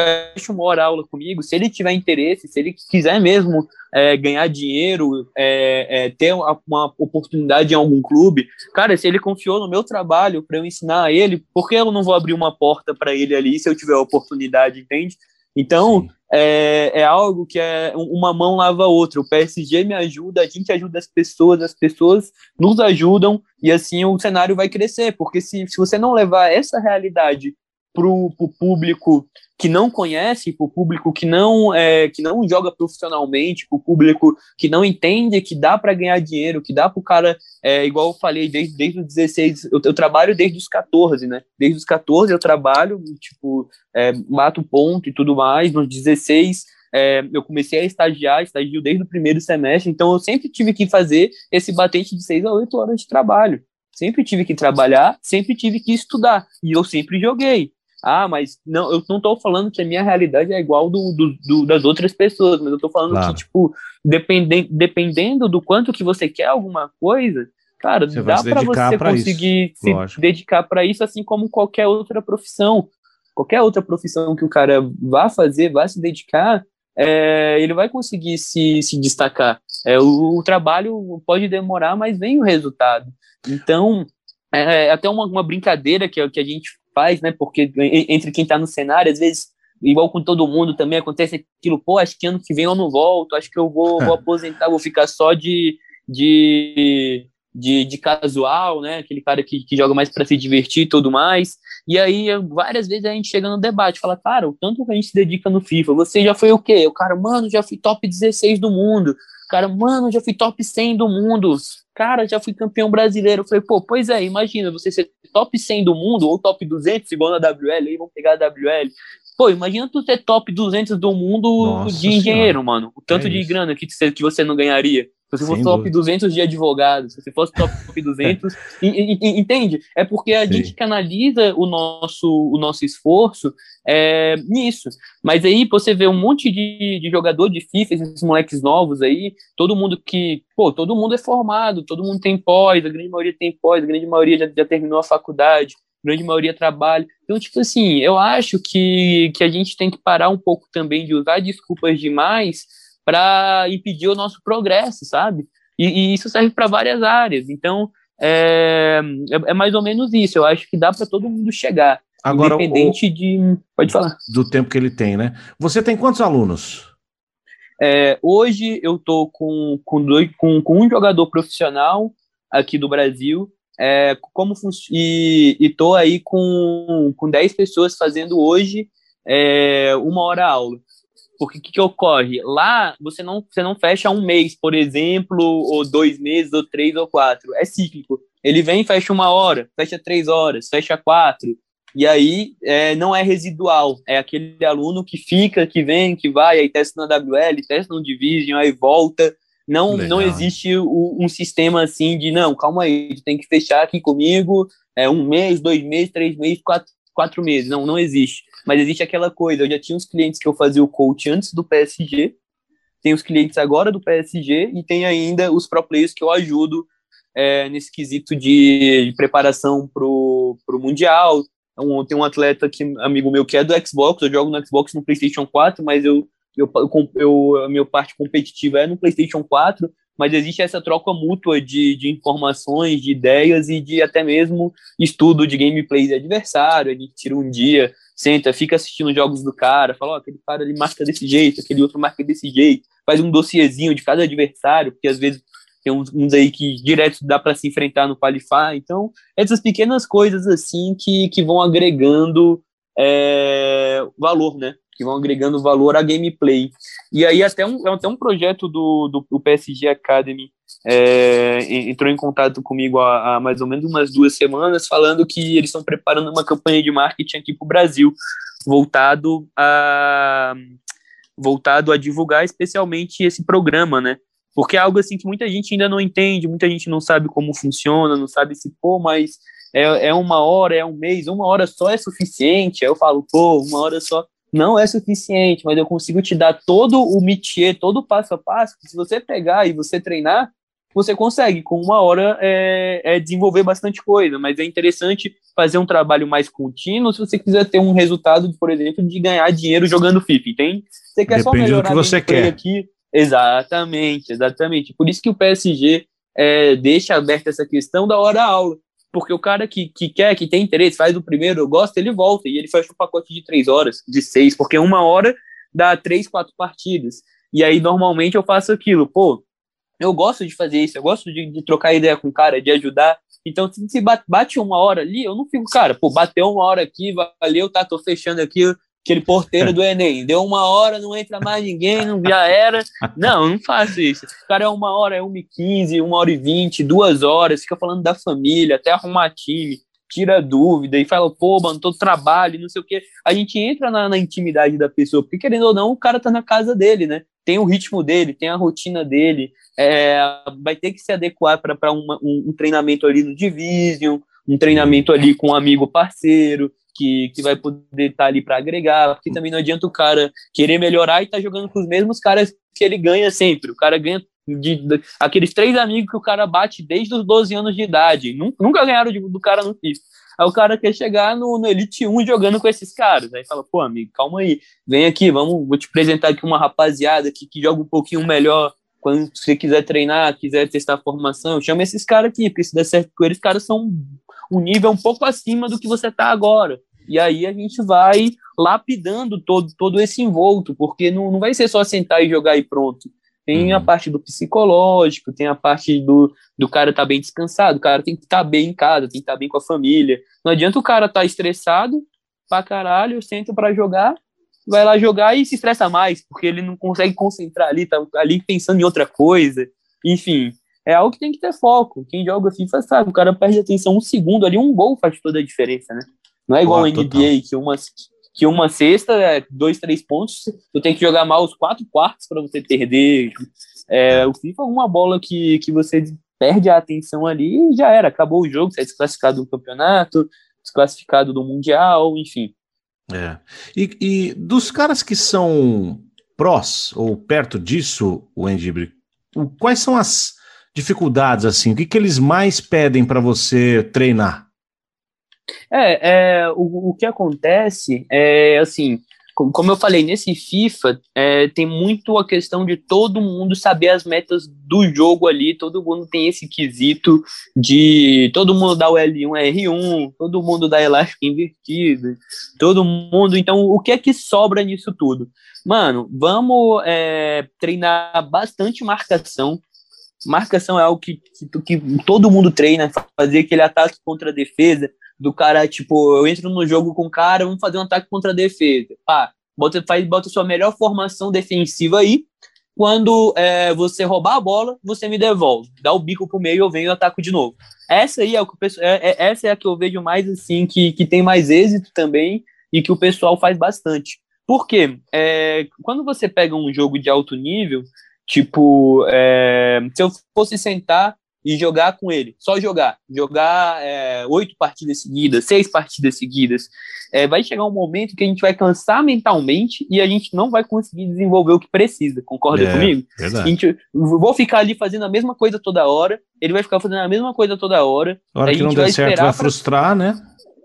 uma hora aula comigo, se ele tiver interesse, se ele quiser mesmo é, ganhar dinheiro, é, é ter uma, uma, oportunidade em algum clube, cara, se ele confiou no meu trabalho para eu ensinar a ele, por que eu não vou abrir uma porta para ele ali se eu tiver a oportunidade, entende? Então, é, é, algo que é uma mão lava a outra. O PSG me ajuda, a gente ajuda as pessoas, as pessoas nos ajudam e assim o cenário vai crescer. Porque se, se você não levar essa realidade para o público que não conhece, para o público que não é, que não joga profissionalmente, para o público que não entende que dá para ganhar dinheiro, que dá para o cara, é, igual eu falei, desde, desde os 16, eu, eu, trabalho desde os 14, né? Desde os 14 eu trabalho, tipo, é, mato ponto e tudo mais, nos 16 é, eu comecei a estagiar, estagio desde o primeiro semestre, então eu sempre tive que fazer esse batente de 6 a 8 horas de trabalho. Sempre tive que trabalhar, sempre tive que estudar, e eu sempre joguei. Ah, mas não, eu não estou falando que a minha realidade é igual do, do, do das outras pessoas, mas eu estou falando claro. que, tipo, dependendo, dependendo do quanto que você quer alguma coisa, cara, você dá para você conseguir isso. se Lógico. dedicar para isso, assim como qualquer outra profissão. Qualquer outra profissão que o cara vá fazer, vá se dedicar, é, ele vai conseguir se, se destacar. É, o, o, trabalho pode demorar, mas vem o resultado. Então, é, é até uma, uma brincadeira que, que a gente faz, né? Porque entre quem tá no cenário, às vezes, igual com todo mundo também acontece aquilo, pô, acho que ano que vem eu não volto, acho que eu vou, vou aposentar, vou ficar só de, de, de, de casual, né? Aquele cara que, que joga mais para se divertir e tudo mais. E aí, várias vezes a gente chega no debate, fala, cara, o tanto que a gente se dedica no FIFA, você já foi o quê? O cara, mano, já fui top 16 do mundo. Cara, mano, já fui top 100 do mundo cara, já fui campeão brasileiro. Eu falei, pô, pois é, imagina você ser top 100 do mundo ou top 200, igual na WL, aí vão pegar a WL. Pô, imagina tu ser top 200 do mundo Nossa de engenheiro, senhora. mano. O tanto é de grana que, que você não ganharia. Se você fosse top dúvida. 200 de advogado, se você fosse top 200, entende? É porque a Sim. gente canaliza o nosso, o nosso esforço é, nisso. Mas aí você vê um monte de, de jogador de FIFA, esses moleques novos aí, todo mundo que, pô, todo mundo é formado, todo mundo tem pós, a grande maioria tem pós, a grande maioria já, já terminou a faculdade, a grande maioria trabalha. Então, tipo assim, eu acho que, que a gente tem que parar um pouco também de usar desculpas demais para impedir o nosso progresso, sabe? E, e isso serve para várias áreas. Então, é, é, é, mais ou menos isso. Eu acho que dá para todo mundo chegar. Agora, Independente o, de. Pode falar. Do tempo que ele tem, né? Você tem quantos alunos? É, hoje eu tô com, com, dois, com, com um jogador profissional aqui do Brasil. É, como e, e tô aí com, com 10 pessoas fazendo hoje é, uma hora aula. Porque o que, que, ocorre? Lá você não, você não fecha um mês, por exemplo, ou dois meses, ou três ou quatro. É cíclico. Ele vem, fecha uma hora, fecha três horas, fecha quatro. E aí é, não é residual, é aquele aluno que fica, que vem, que vai, aí testa na WL, testa no Division, aí volta. Não, não existe o, um sistema assim de não, calma aí, tem que fechar aqui comigo é, um mês, dois meses, três meses, quatro, quatro meses. Não, não existe. Mas existe aquela coisa, eu já tinha uns clientes que eu fazia o coach antes do PSG, tem os clientes agora do PSG e tem ainda os pro players que eu ajudo é, nesse quesito de, de preparação para o Mundial, um, tem um atleta que amigo meu que é do Xbox, eu jogo no Xbox no PlayStation 4, mas eu, eu, eu, a minha parte competitiva é no PlayStation 4, mas existe essa troca mútua de, de informações, de ideias e de até mesmo estudo de gameplay de adversário. A gente tira um dia, senta, fica assistindo jogos do cara, fala: oh, aquele cara ele marca desse jeito, aquele outro marca desse jeito, faz um dossiezinho de cada adversário, porque às vezes tem uns, uns aí que direto dá para se enfrentar no Qualify. Então, essas pequenas coisas assim que, que vão agregando é, valor, né? Que vão agregando valor à gameplay. E aí, até um, até um projeto do, do, do PSG Academy é, entrou em contato comigo há, há, mais ou menos umas duas semanas, falando que eles estão preparando uma campanha de marketing aqui para o Brasil, voltado a voltado a divulgar especialmente esse programa, né? Porque é algo assim que muita gente ainda não entende, muita gente não sabe como funciona, não sabe se, pô, mas é, é uma hora, é um mês, uma hora só é suficiente. Aí eu falo, pô, uma hora só não é suficiente, mas eu consigo te dar todo o métier, todo o passo a passo, que se você pegar e você treinar, você consegue, com uma hora, é, é, desenvolver bastante coisa, mas é interessante fazer um trabalho mais contínuo se você quiser ter um resultado, por exemplo, de ganhar dinheiro jogando FIFA, entende? Você quer Depende só melhorar do que você quer. aqui, Exatamente, exatamente. Por isso que o PSG é, deixa aberta essa questão da hora aula. Porque o cara que, que quer, que tem interesse, faz o primeiro, gosta, ele volta e ele fecha o pacote de três horas, de seis, porque uma hora dá três, quatro partidas. E aí, normalmente, eu faço aquilo, pô, eu gosto de fazer isso, eu gosto de, de trocar ideia com o cara, de ajudar. Então, se bate uma hora ali, eu não fico, cara, pô, bateu uma hora aqui, valeu, tá, tô fechando aqui, aquele porteiro do Enem. Deu uma hora, não entra mais ninguém, não já era. Não, não faço isso. O cara é uma hora, é uma e quinze, uma hora e vinte, duas horas, fica falando da família, até arrumar time, tira dúvida e fala, pô, mano, todo trabalho, não sei o quê. A gente entra na, na, intimidade da pessoa, porque querendo ou não, o cara tá na casa dele, né? Tem o ritmo dele, tem a rotina dele, é, vai ter que se adequar para um, um treinamento ali no Division, um treinamento ali com um amigo parceiro, que, que vai poder estar tá ali para agregar, porque também não adianta o cara querer melhorar e estar tá jogando com os mesmos caras que ele ganha sempre. O cara ganha de, de, aqueles três amigos que o cara bate desde os 12 anos de idade, nunca ganharam de, do cara no FIFA. Aí o cara quer chegar no, no, Elite 1 jogando com esses caras. Aí fala, pô, amigo, calma aí, vem aqui, vamos, vou te apresentar aqui uma rapaziada que, que joga um pouquinho melhor. Quando você quiser treinar, quiser testar a formação, chama esses caras aqui, porque se der certo com eles, caras são um nível um pouco acima do que você está agora. E aí a gente vai lapidando todo, todo esse envolto, porque não, não vai ser só sentar e jogar e pronto. Tem uhum. a parte do psicológico, tem a parte do, do cara estar tá bem descansado, o cara tem que estar tá bem em casa, tem que estar tá bem com a família. Não adianta o cara estar tá estressado pra caralho, senta para jogar, vai lá jogar e se estressa mais, porque ele não consegue concentrar ali, tá ali pensando em outra coisa. Enfim, é algo que tem que ter foco. Quem joga FIFA sabe, o cara perde atenção um segundo ali, um gol faz toda a diferença, né? Não é igual a NBA, que uma, que uma cesta é dois, três pontos, tu tem que jogar mal os quatro quartos para você perder. É, o FIFA, uma bola que, que você perde a atenção ali e já era, acabou o jogo, você é desclassificado do campeonato, desclassificado do Mundial, enfim. É. E, e dos caras que são prós, ou perto disso, o Endibre, quais são as dificuldades, assim? O que, que eles mais pedem para você treinar? É, é o, o que acontece é assim, como eu falei, nesse FIFA é, tem muito a questão de todo mundo saber as metas do jogo ali, todo mundo tem esse quesito de todo mundo dá o L1, R1, todo mundo dá elástico invertido, todo mundo. Então, o que é que sobra nisso tudo? Mano, vamos é, treinar bastante marcação. Marcação é algo que, que, que todo mundo treina, fazer aquele ataque contra a defesa, do cara, tipo, eu entro no jogo com o cara, vamos fazer um ataque contra a defesa. Pá, bota, faz, bota sua melhor formação defensiva aí. Quando é, você roubar a bola, você me devolve. Dá o bico pro meio, eu venho e ataco de novo. Essa aí é o que o pessoal, é, é, essa é a que eu vejo mais assim, que, que tem mais êxito também e que o pessoal faz bastante. Por quê? É, quando você pega um jogo de alto nível, tipo, é, se eu fosse sentar e jogar com ele, só jogar, jogar é, oito partidas seguidas, seis partidas seguidas, é, vai chegar um momento que a gente vai cansar mentalmente e a gente não vai conseguir desenvolver o que precisa, concorda É, comigo? verdade. A gente, vou ficar ali fazendo a mesma coisa toda hora, ele vai ficar fazendo a mesma coisa toda hora, A hora a que não der certo vai pra- frustrar, né?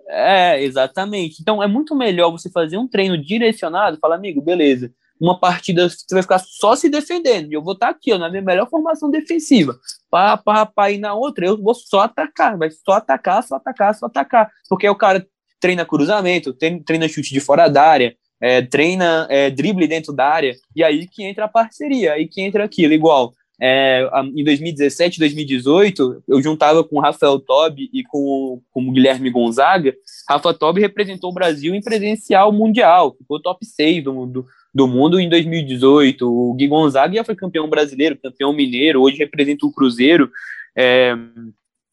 é, exatamente. Então é muito melhor você fazer um treino direcionado, falar, amigo, beleza. Uma partida você vai ficar só se defendendo. Eu vou estar aqui, ó, na minha melhor formação defensiva. Pá, pá, pá, e na outra eu vou só atacar. Vai só atacar, só atacar, só atacar. Porque o cara treina cruzamento, treina, chute de fora da área, é, treina é, drible dentro da área. E aí que entra a parceria, aí que entra aquilo. Igual, é, em 2017, 2018, eu juntava com o Rafael Tobi e com, com o Guilherme Gonzaga. Rafa Tobi representou o Brasil em presencial mundial, ficou top 6 do, do, do mundo em 2018. O Gui Gonzaga já foi campeão brasileiro, campeão mineiro, hoje representa o Cruzeiro. É,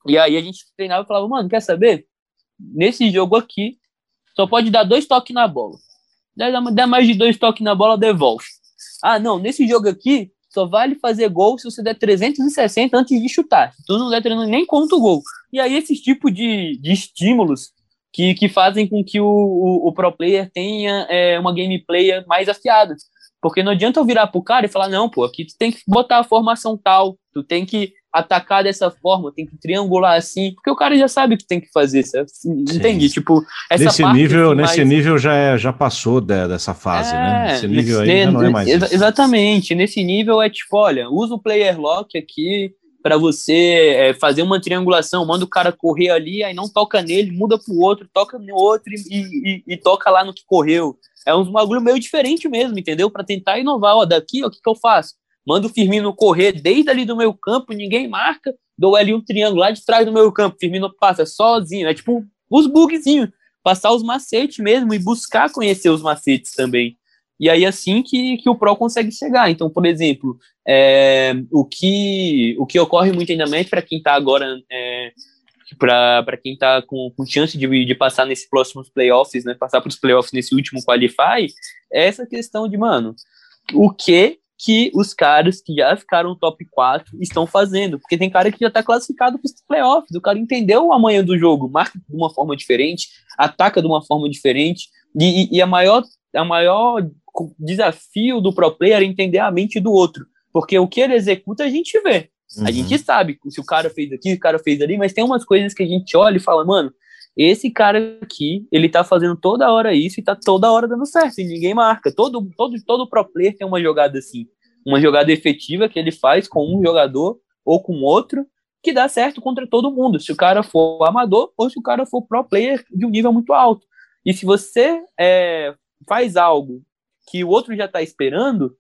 e aí a gente treinava e falava, mano, quer saber? Nesse jogo aqui, só pode dar dois toques na bola. Der mais de dois toques na bola, devolve. Ah, não, nesse jogo aqui, só vale fazer gol se você der 360 antes de chutar. Tu não der treinando, nem conta o gol. E aí, esses tipos de, de estímulos que, que fazem com que o, o, o pro player tenha é, uma gameplay mais afiada. Porque não adianta eu virar pro cara e falar, não, pô, aqui tu tem que botar a formação tal, tu tem que atacar dessa forma, tem que triangular assim, porque o cara já sabe o que tem que fazer, sabe? Entende? Tipo, essa nesse parte, nível, assim, nesse mais- nível já, é- já passou de- dessa fase, né? Esse nível aí nesse- já não é mais exa- isso. Exatamente. Nesse nível é tipo, olha, usa o player lock aqui para você é, fazer uma triangulação, manda o cara correr ali, aí não toca nele, muda pro outro, toca no outro e, e- e toca lá no que correu. É um bagulho meio diferente mesmo, entendeu? Para tentar inovar. Ó, daqui, ó, o que, que eu faço? Manda o Firmino correr desde ali do meu campo, ninguém marca, dou ali um triângulo lá de trás do meu campo, Firmino passa sozinho, é tipo os bugzinhos, passar os macetes mesmo e buscar conhecer os macetes também. E aí assim que, que o Pro consegue chegar. Então, por exemplo, é, o, que, o que ocorre muito ainda mais para quem está agora, é, para quem está com, com chance de, de passar nesses próximos playoffs, né, passar para os playoffs nesse último Qualify, é essa questão de, mano, o que que os caras que já ficaram top 4 estão fazendo, porque tem cara que já está classificado para os playoffs, o cara entendeu o amanhã do jogo, marca de uma forma diferente, ataca de uma forma diferente, e- e a maior, a maior desafio do pro player é entender a mente do outro, porque o que ele executa a gente vê, a Uhum. gente sabe se o cara fez aqui, o cara fez ali, mas tem umas coisas que a gente olha e fala, mano, esse cara aqui, ele tá fazendo toda hora isso e tá toda hora dando certo, e ninguém marca. Todo, todo, todo pro player tem uma jogada assim. Uma jogada efetiva que ele faz com um jogador ou com outro, que dá certo contra todo mundo. Se o cara for amador ou se o cara for pro player de um nível muito alto. E se você é, faz algo que o outro já tá esperando,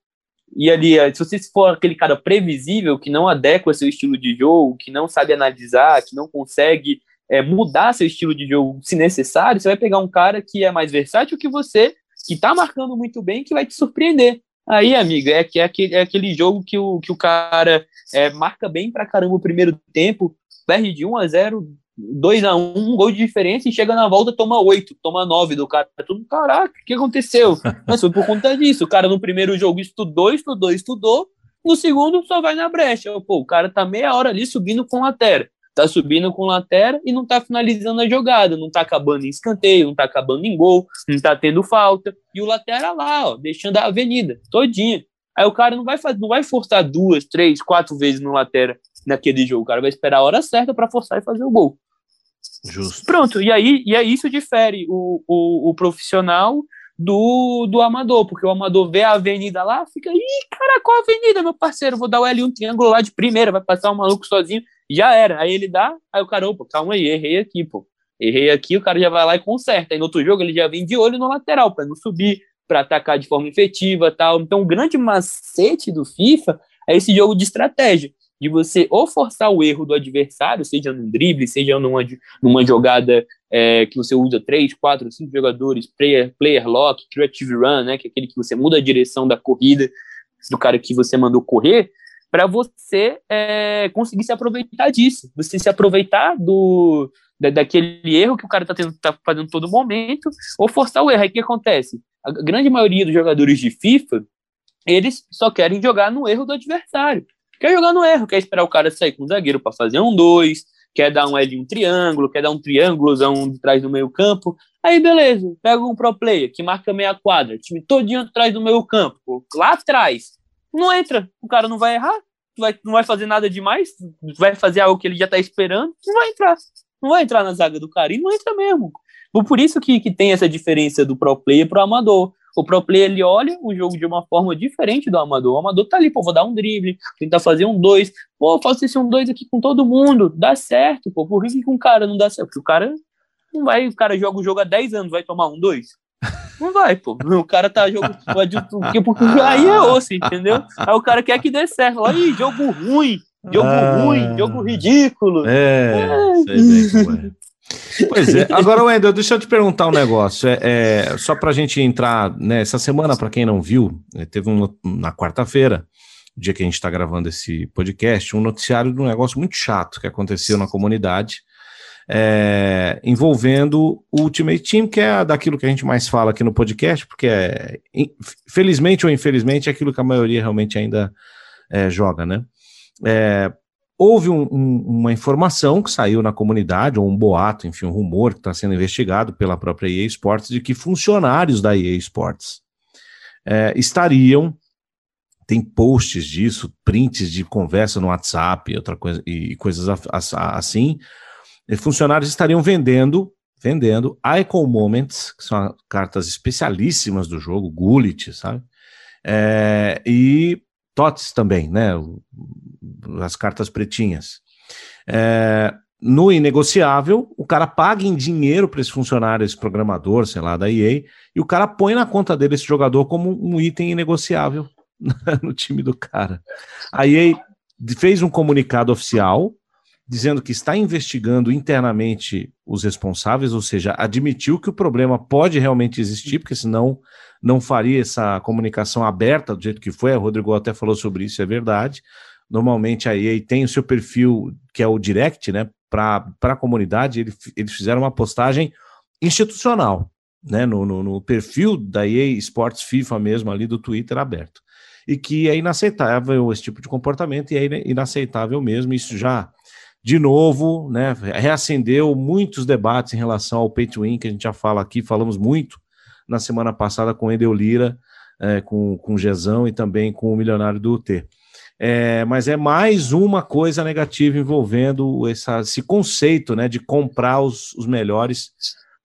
e ali, eh, se você for aquele cara previsível, que não adequa seu estilo de jogo, que não sabe analisar, que não consegue é, mudar seu estilo de jogo se necessário, você vai pegar um cara que é mais versátil que você, que tá marcando muito bem, que vai te surpreender. Aí, amigo, é, é, aquele, é aquele jogo que o, que o cara é, marca bem pra caramba o primeiro tempo, perde de 1 a 0 2 a 1 um gol de diferença e chega na volta toma 8, toma 9 do cara. Tudo, caraca, o que aconteceu? Mas foi por conta disso. O cara no primeiro jogo estudou, estudou, estudou. No segundo só vai na brecha. Pô, o cara tá meia hora ali subindo com lateral. Tá subindo com lateral e não tá finalizando a jogada. Não tá acabando em escanteio, não tá acabando em gol, não tá tendo falta. E o lateral lá, ó, deixando a avenida todinha. Aí o cara não vai, fazer, não vai forçar duas, três, quatro vezes no lateral naquele jogo. O cara vai esperar a hora certa para forçar e fazer o gol. Justo. Pronto, e aí e aí isso difere o, o, o profissional do, do amador, porque o amador vê a avenida lá, fica, ih, cara, qual avenida, meu parceiro? Vou dar o L1 triângulo lá de primeira, vai passar um maluco sozinho, já era. Aí ele dá, aí o cara, opa, calma aí, errei aqui, pô. Errei aqui, o cara já vai lá e conserta. Aí no outro jogo ele já vem de olho no lateral, para não subir, para atacar de forma efetiva tal. Então o grande macete do FIFA é esse jogo de estratégia de você ou forçar o erro do adversário, seja num drible, seja numa, numa jogada é, que você usa três, quatro, cinco jogadores, player, player lock, creative run, né, que é aquele que você muda a direção da corrida do cara que você mandou correr, para você é, conseguir se aproveitar disso, você se aproveitar do da, daquele erro que o cara está tá fazendo todo momento, ou forçar o erro. Aí o que acontece? A grande maioria dos jogadores de FIFA, eles só querem jogar no erro do adversário. Quer jogar no erro, quer esperar o cara sair com o zagueiro para fazer um dois, quer dar um L um triângulo, quer dar um triângulozão de trás do meio campo. Aí beleza, pega um pro player que marca meia quadra, time todinho atrás do meio campo, lá atrás. Não entra, o cara não vai errar, vai, não vai fazer nada demais, vai fazer algo que ele já tá esperando, não vai entrar. Não vai entrar na zaga do cara e não entra mesmo. Por isso que, que tem essa diferença do pro player pro amador. O pro player ele olha o jogo de uma forma diferente do amador. O amador tá ali, pô, vou dar um drible, tentar fazer um dois. Pô, faço esse um dois aqui com todo mundo, dá certo, pô. Por que com o cara não dá certo? Porque o cara não vai, o cara joga o jogo há 10 anos, vai tomar um dois? Não vai, pô. O cara tá jogando. Porque, porque aí é osso, entendeu? Aí o cara quer que dê certo. Aí, jogo ruim, jogo ah, ruim, jogo ridículo. É, é. sei bem como é. Pois é. Agora, Wendel, deixa eu te perguntar um negócio. É, é só para a gente entrar né, semana, para quem não viu, né, teve um na quarta-feira, dia que a gente está gravando esse podcast, um noticiário de um negócio muito chato que aconteceu na comunidade, é, envolvendo o Ultimate Team, que é daquilo que a gente mais fala aqui no podcast, porque é, felizmente ou infelizmente, é aquilo que a maioria realmente ainda é, joga, né? É, Houve um, um, uma informação que saiu na comunidade, ou um boato, enfim, um rumor que está sendo investigado pela própria EA Sports, de que funcionários da EA Sports é, estariam, tem posts disso, prints de conversa no WhatsApp outra coisa, e coisas assim, e funcionários estariam vendendo vendendo Icon Moments, que são cartas especialíssimas do jogo, Gullit, sabe? É, e TOTS também, né? As cartas pretinhas. É, no inegociável, o cara paga em dinheiro para esse funcionário, esse programador, sei lá, da EA, e o cara põe na conta dele esse jogador como um item inegociável no time do cara. A EA fez um comunicado oficial dizendo que está investigando internamente os responsáveis, ou seja, admitiu que o problema pode realmente existir, porque senão não faria essa comunicação aberta do jeito que foi. O Rodrigo até falou sobre isso, é verdade. Normalmente a EA tem o seu perfil, que é o direct, né, para a comunidade. Eles, eles fizeram uma postagem institucional, né, no, no, no, perfil da EA Sports FIFA mesmo, ali do Twitter aberto. E que é inaceitável esse tipo de comportamento, e é inaceitável mesmo. Isso já, de novo, né, reacendeu muitos debates em relação ao pay to win, que a gente já fala aqui, falamos muito na semana passada com Endel Lira, é, com, com o Gezão e também com o Milionário do UT. É, mas é mais uma coisa negativa envolvendo essa, esse conceito né, de comprar os, os melhores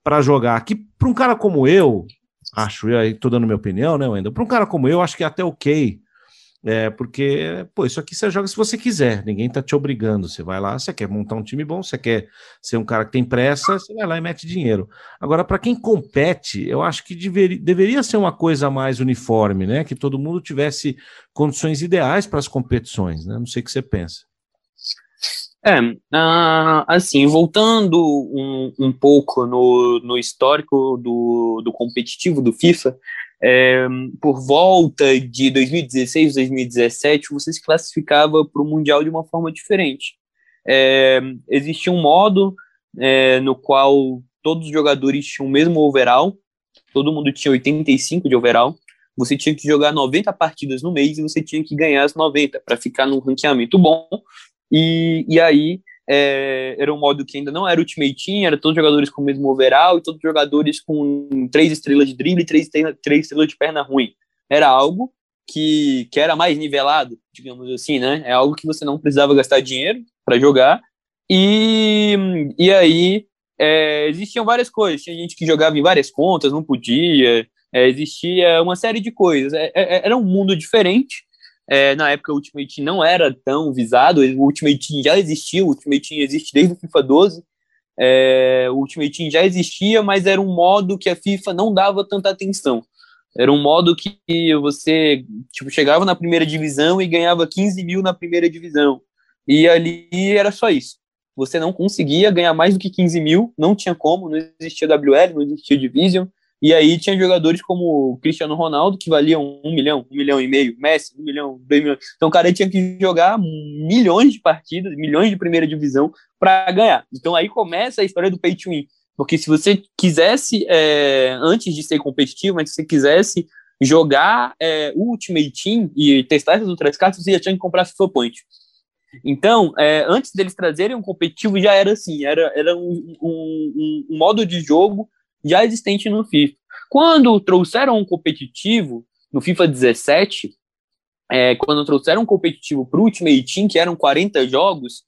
para jogar. Que para um cara como eu, acho, eu estou dando minha opinião, né, Wendel? Para um cara como eu, acho que é até ok é, porque, pô, isso aqui você joga se você quiser, ninguém tá te obrigando. Você vai lá, você quer montar um time bom, você quer ser um cara que tem pressa, você vai lá e mete dinheiro. Agora, para quem compete, eu acho que deveria, deveria ser uma coisa mais uniforme, né? Que todo mundo tivesse condições ideais para as competições, né? Não sei o que você pensa. É, uh, assim, voltando um, um pouco no, no histórico do, do competitivo do FIFA, é, por volta de 2016, 2017, você se classificava para o Mundial de uma forma diferente. É, existia um modo é, no qual todos os jogadores tinham o mesmo overall, todo mundo tinha 85 de overall, você tinha que jogar 90 partidas no mês e você tinha que ganhar as 90 para ficar num ranqueamento bom, e, e aí é, era um modo que ainda não era Ultimate Team, era todos jogadores com o mesmo overall e todos jogadores com três estrelas de drible e três, três estrelas de perna ruim. Era algo que, que era mais nivelado, digamos assim, né? É algo que você não precisava gastar dinheiro para jogar. E, e aí é, existiam várias coisas. Tinha gente que jogava em várias contas, não podia. É, existia uma série de coisas. É, é, era um mundo diferente. É, na época, o Ultimate não era tão visado. O Ultimate Team já existia. O Ultimate Team existe desde o FIFA 12. É, o Ultimate Team já existia, mas era um modo que a FIFA não dava tanta atenção. Era um modo que você tipo, chegava na primeira divisão e ganhava 15 mil na primeira divisão. E ali era só isso. Você não conseguia ganhar mais do que 15 mil, não tinha como, não existia WL, não existia Division. E aí tinha jogadores como o Cristiano Ronaldo, que valiam um milhão, um milhão e meio, Messi, um milhão, dois milhões. Então o cara tinha que jogar milhões de partidas, milhões de primeira divisão para ganhar. Então aí começa a história do pay to win. Porque se você quisesse, é, antes de ser competitivo, mas se você quisesse jogar é, Ultimate Team e testar essas outras cartas, você já tinha que comprar FIFA Point. Então, é, antes deles trazerem um competitivo, já era assim, era, era um, um, um modo de jogo já existente no FIFA. Quando trouxeram um competitivo no FIFA 17, é, quando trouxeram um competitivo para o Ultimate Team, que eram 40 jogos,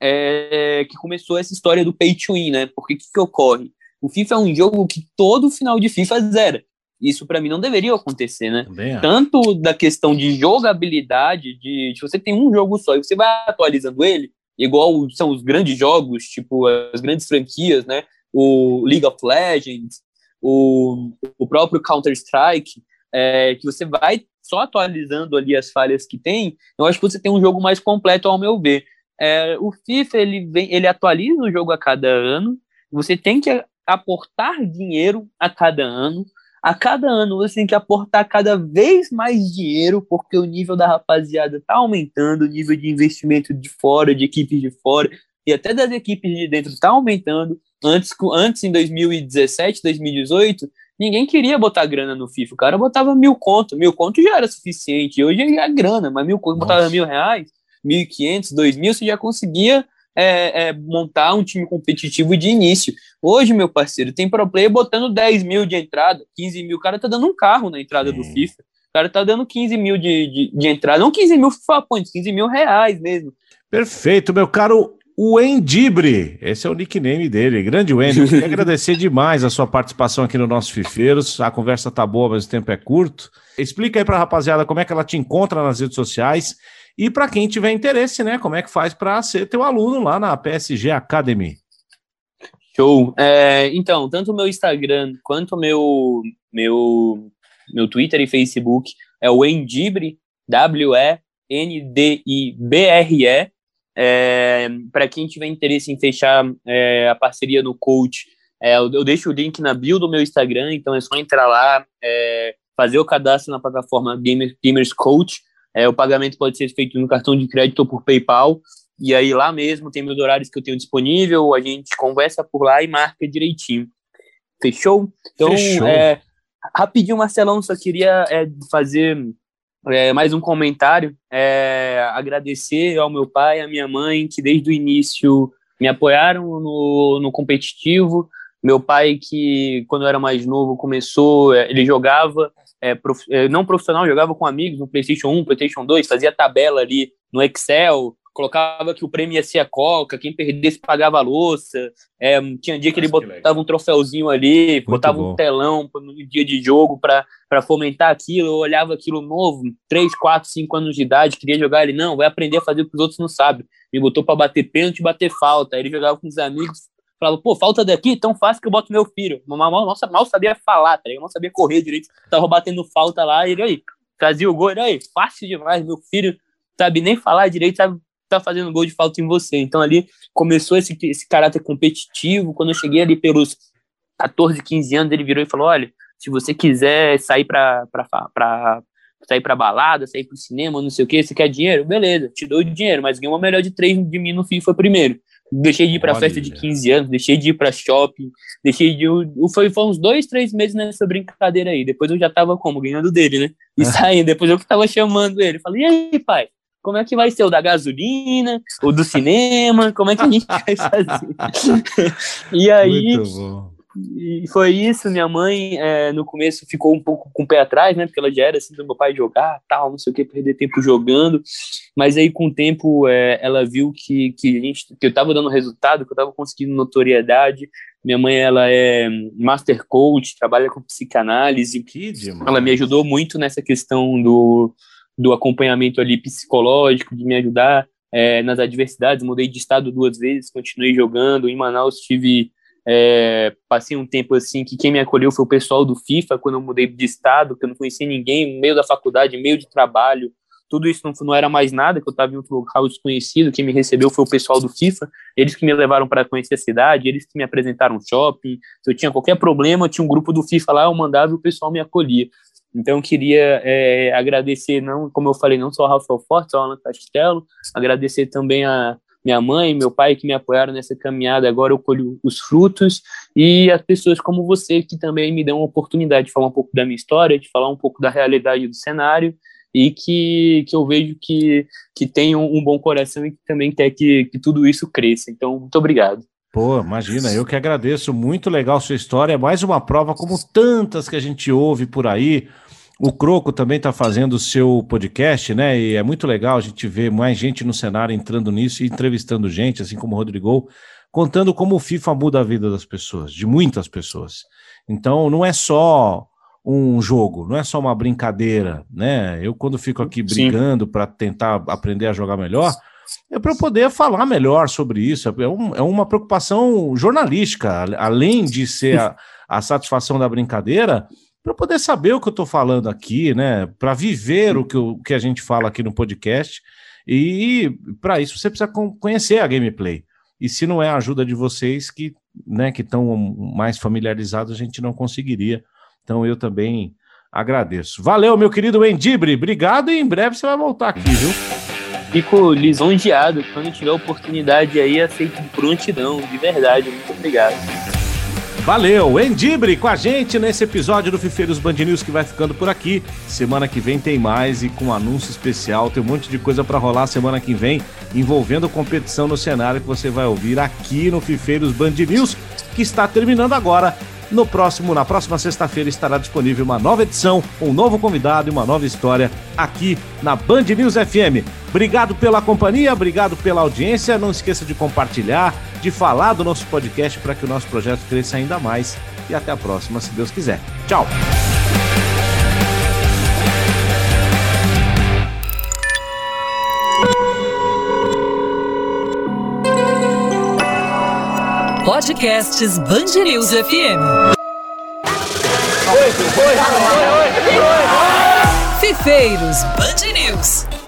é, que começou essa história do pay to win, né? Porque o que, que ocorre? O FIFA é um jogo que todo final de FIFA zera. Isso para mim não deveria acontecer, né? Tanto da questão de jogabilidade, de, de você tem um jogo só e você vai atualizando ele, igual são os grandes jogos, tipo as grandes franquias, né? O League of Legends, o, o próprio Counter-Strike, é, que você vai só atualizando ali as falhas que tem, eu acho que você tem um jogo mais completo, ao meu ver. É, o FIFA, ele, vem, ele atualiza o jogo a cada ano, você tem que aportar dinheiro a cada ano, a cada ano você tem que aportar cada vez mais dinheiro, porque o nível da rapaziada está aumentando, o nível de investimento de fora, de equipes de fora, e até das equipes de dentro está aumentando. Antes, antes, em 2017, 2018, ninguém queria botar grana no FIFA. O cara botava mil conto. Mil conto já era suficiente. Hoje é grana, mas mil conto, botava mil reais, mil e quinhentos, dois mil, você já conseguia é, é, montar um time competitivo de início. Hoje, meu parceiro, tem pro player botando 10 mil de entrada, 15 mil. O cara tá dando um carro na entrada do FIFA. O cara tá dando 15 mil de, de, de entrada. Não 15 mil FIFA points, 15 mil reais mesmo. Perfeito, meu caro o Endibre, esse é o nickname dele. Grande Wendy, queria agradecer demais a sua participação aqui no nosso Fifeiros. A conversa tá boa, mas o tempo é curto. Explica aí para a rapaziada como é que ela te encontra nas redes sociais e para quem tiver interesse, né, como é que faz para ser teu aluno lá na PSG Academy. Show. É, então, tanto o meu Instagram quanto o meu, meu, meu Twitter e Facebook é o Endibre, W-E-N-D-I-B-R-E. É, para quem tiver interesse em fechar é, a parceria no coach, é, eu, eu, deixo o link na bio do meu Instagram, então é só entrar lá, é, fazer o cadastro na plataforma Gamer, Gamers Coach. É, o pagamento pode ser feito no cartão de crédito ou por PayPal. E aí lá mesmo tem meus horários que eu tenho disponível, a gente conversa por lá e marca direitinho. Fechou? Então, Fechou. É, rapidinho, Marcelão, só queria é, fazer é, mais um comentário. É, agradecer ao meu pai, à minha mãe, que desde o início me apoiaram no, no competitivo. Meu pai, que quando eu era mais novo, começou, é, ele jogava, é, prof, é, não profissional, jogava com amigos no PlayStation 1, PlayStation 2, fazia tabela ali no Excel, colocava que o prêmio ia ser a Coca, quem perdesse pagava a louça. É, tinha dia que ele botava um troféuzinho ali, Muito botava bom. um telão no dia de jogo para fomentar aquilo. Eu olhava aquilo novo, 3, 4, 5 anos de idade, queria jogar. Ele, não, vai aprender a fazer o que os outros não sabem. Me botou para bater pênalti e bater falta. Aí ele jogava com os amigos, falava, pô, falta daqui, tão fácil que eu boto meu filho. Mal, mal, sabia falar, tá ligado? Mal sabia correr direito, tava batendo falta lá, e ele aí, fazia o gol, ele aí, fácil demais, meu filho sabe nem falar direito, sabe tá fazendo gol de falta em você. Então ali começou esse, esse caráter competitivo. Quando eu cheguei ali pelos 14, 15 anos, ele virou e falou: olha, se você quiser sair para sair para balada, sair para o cinema, não sei o que, você quer dinheiro? Beleza, te dou dinheiro, mas ganha uma melhor de três de mim no FIFA primeiro. Deixei de ir para festa de 15 anos, deixei de ir para shopping, deixei de ir. Foi, foi uns dois, três meses nessa brincadeira aí. Depois eu já tava como? Ganhando dele, né? E saindo. Depois eu que tava chamando ele. Falei, e aí, pai? Como é que vai ser? O da gasolina, o do cinema, como é que a gente vai fazer? e aí, e foi isso, minha mãe é, no começo ficou um pouco com o pé atrás, né, porque ela já era assim do meu pai jogar, tal, não sei o que, perder tempo jogando, mas aí com o tempo é, ela viu que, que, a gente, que eu tava dando resultado, que eu tava conseguindo notoriedade, Minha mãe, ela é master coach, trabalha com psicanálise. Que demais. Ela me ajudou muito nessa questão do, do acompanhamento ali psicológico, de me ajudar é, nas adversidades. Mudei de estado duas vezes, continuei jogando. Em Manaus tive é, passei um tempo assim que quem me acolheu foi o pessoal do FIFA quando eu mudei de estado, que eu não conhecia ninguém, meio da faculdade, meio de trabalho, tudo isso não, não era mais nada, que eu estava em outro local desconhecido, quem me recebeu foi o pessoal do FIFA, eles que me levaram para conhecer a cidade, eles que me apresentaram shopping, se eu tinha qualquer problema, tinha um grupo do FIFA lá, eu mandava e o pessoal me acolhia. Então, eu queria é, agradecer, não, como eu falei, não só ao Rafael Forte, ao Alan Castelo, agradecer também a minha mãe meu pai que me apoiaram nessa caminhada, agora eu colho os frutos, e as pessoas como você que também me dão a oportunidade de falar um pouco da minha história, de falar um pouco da realidade do cenário, e que, que eu vejo que, que tem um, um bom coração e que também quer que, que tudo isso cresça. Então, muito obrigado. Pô, imagina, eu que agradeço, muito legal sua história, é mais uma prova como tantas que a gente ouve por aí. O Croco também está fazendo o seu podcast, né? E é muito legal a gente ver mais gente no cenário entrando nisso e entrevistando gente, assim como o Rodrigo, contando como o FIFA muda a vida das pessoas, de muitas pessoas. Então, não é só um jogo, não é só uma brincadeira, né? Eu, quando fico aqui brigando para tentar aprender a jogar melhor, é para poder falar melhor sobre isso. É, um, é, uma preocupação jornalística, além de ser a, a satisfação da brincadeira, para poder saber o que eu estou falando aqui, né? Para viver o que, o que a gente fala aqui no podcast. E para isso você precisa conhecer a gameplay. E se não é a ajuda de vocês que né, que estão mais familiarizados, a gente não conseguiria. Então eu também agradeço. Valeu, meu querido Endibre. Obrigado e em breve você vai voltar aqui, viu? Fico lisonjeado. Quando tiver oportunidade aí, aceito prontidão, de verdade. Muito obrigado. Valeu, Endibre com a gente nesse episódio do Fifeiros Band News que vai ficando por aqui. Semana que vem tem mais e com anúncio especial, tem um monte de coisa para rolar semana que vem envolvendo competição no cenário que você vai ouvir aqui no Fifeiros Band News, que está terminando agora no próximo, na próxima sexta-feira estará disponível uma nova edição, um novo convidado e uma nova história aqui na Band News FM. Obrigado pela companhia, obrigado pela audiência. Não esqueça de compartilhar, de falar do nosso podcast para que o nosso projeto cresça ainda mais. E até a próxima, se Deus quiser. Tchau! Podcasts Band News FM. Fifeiros Band News.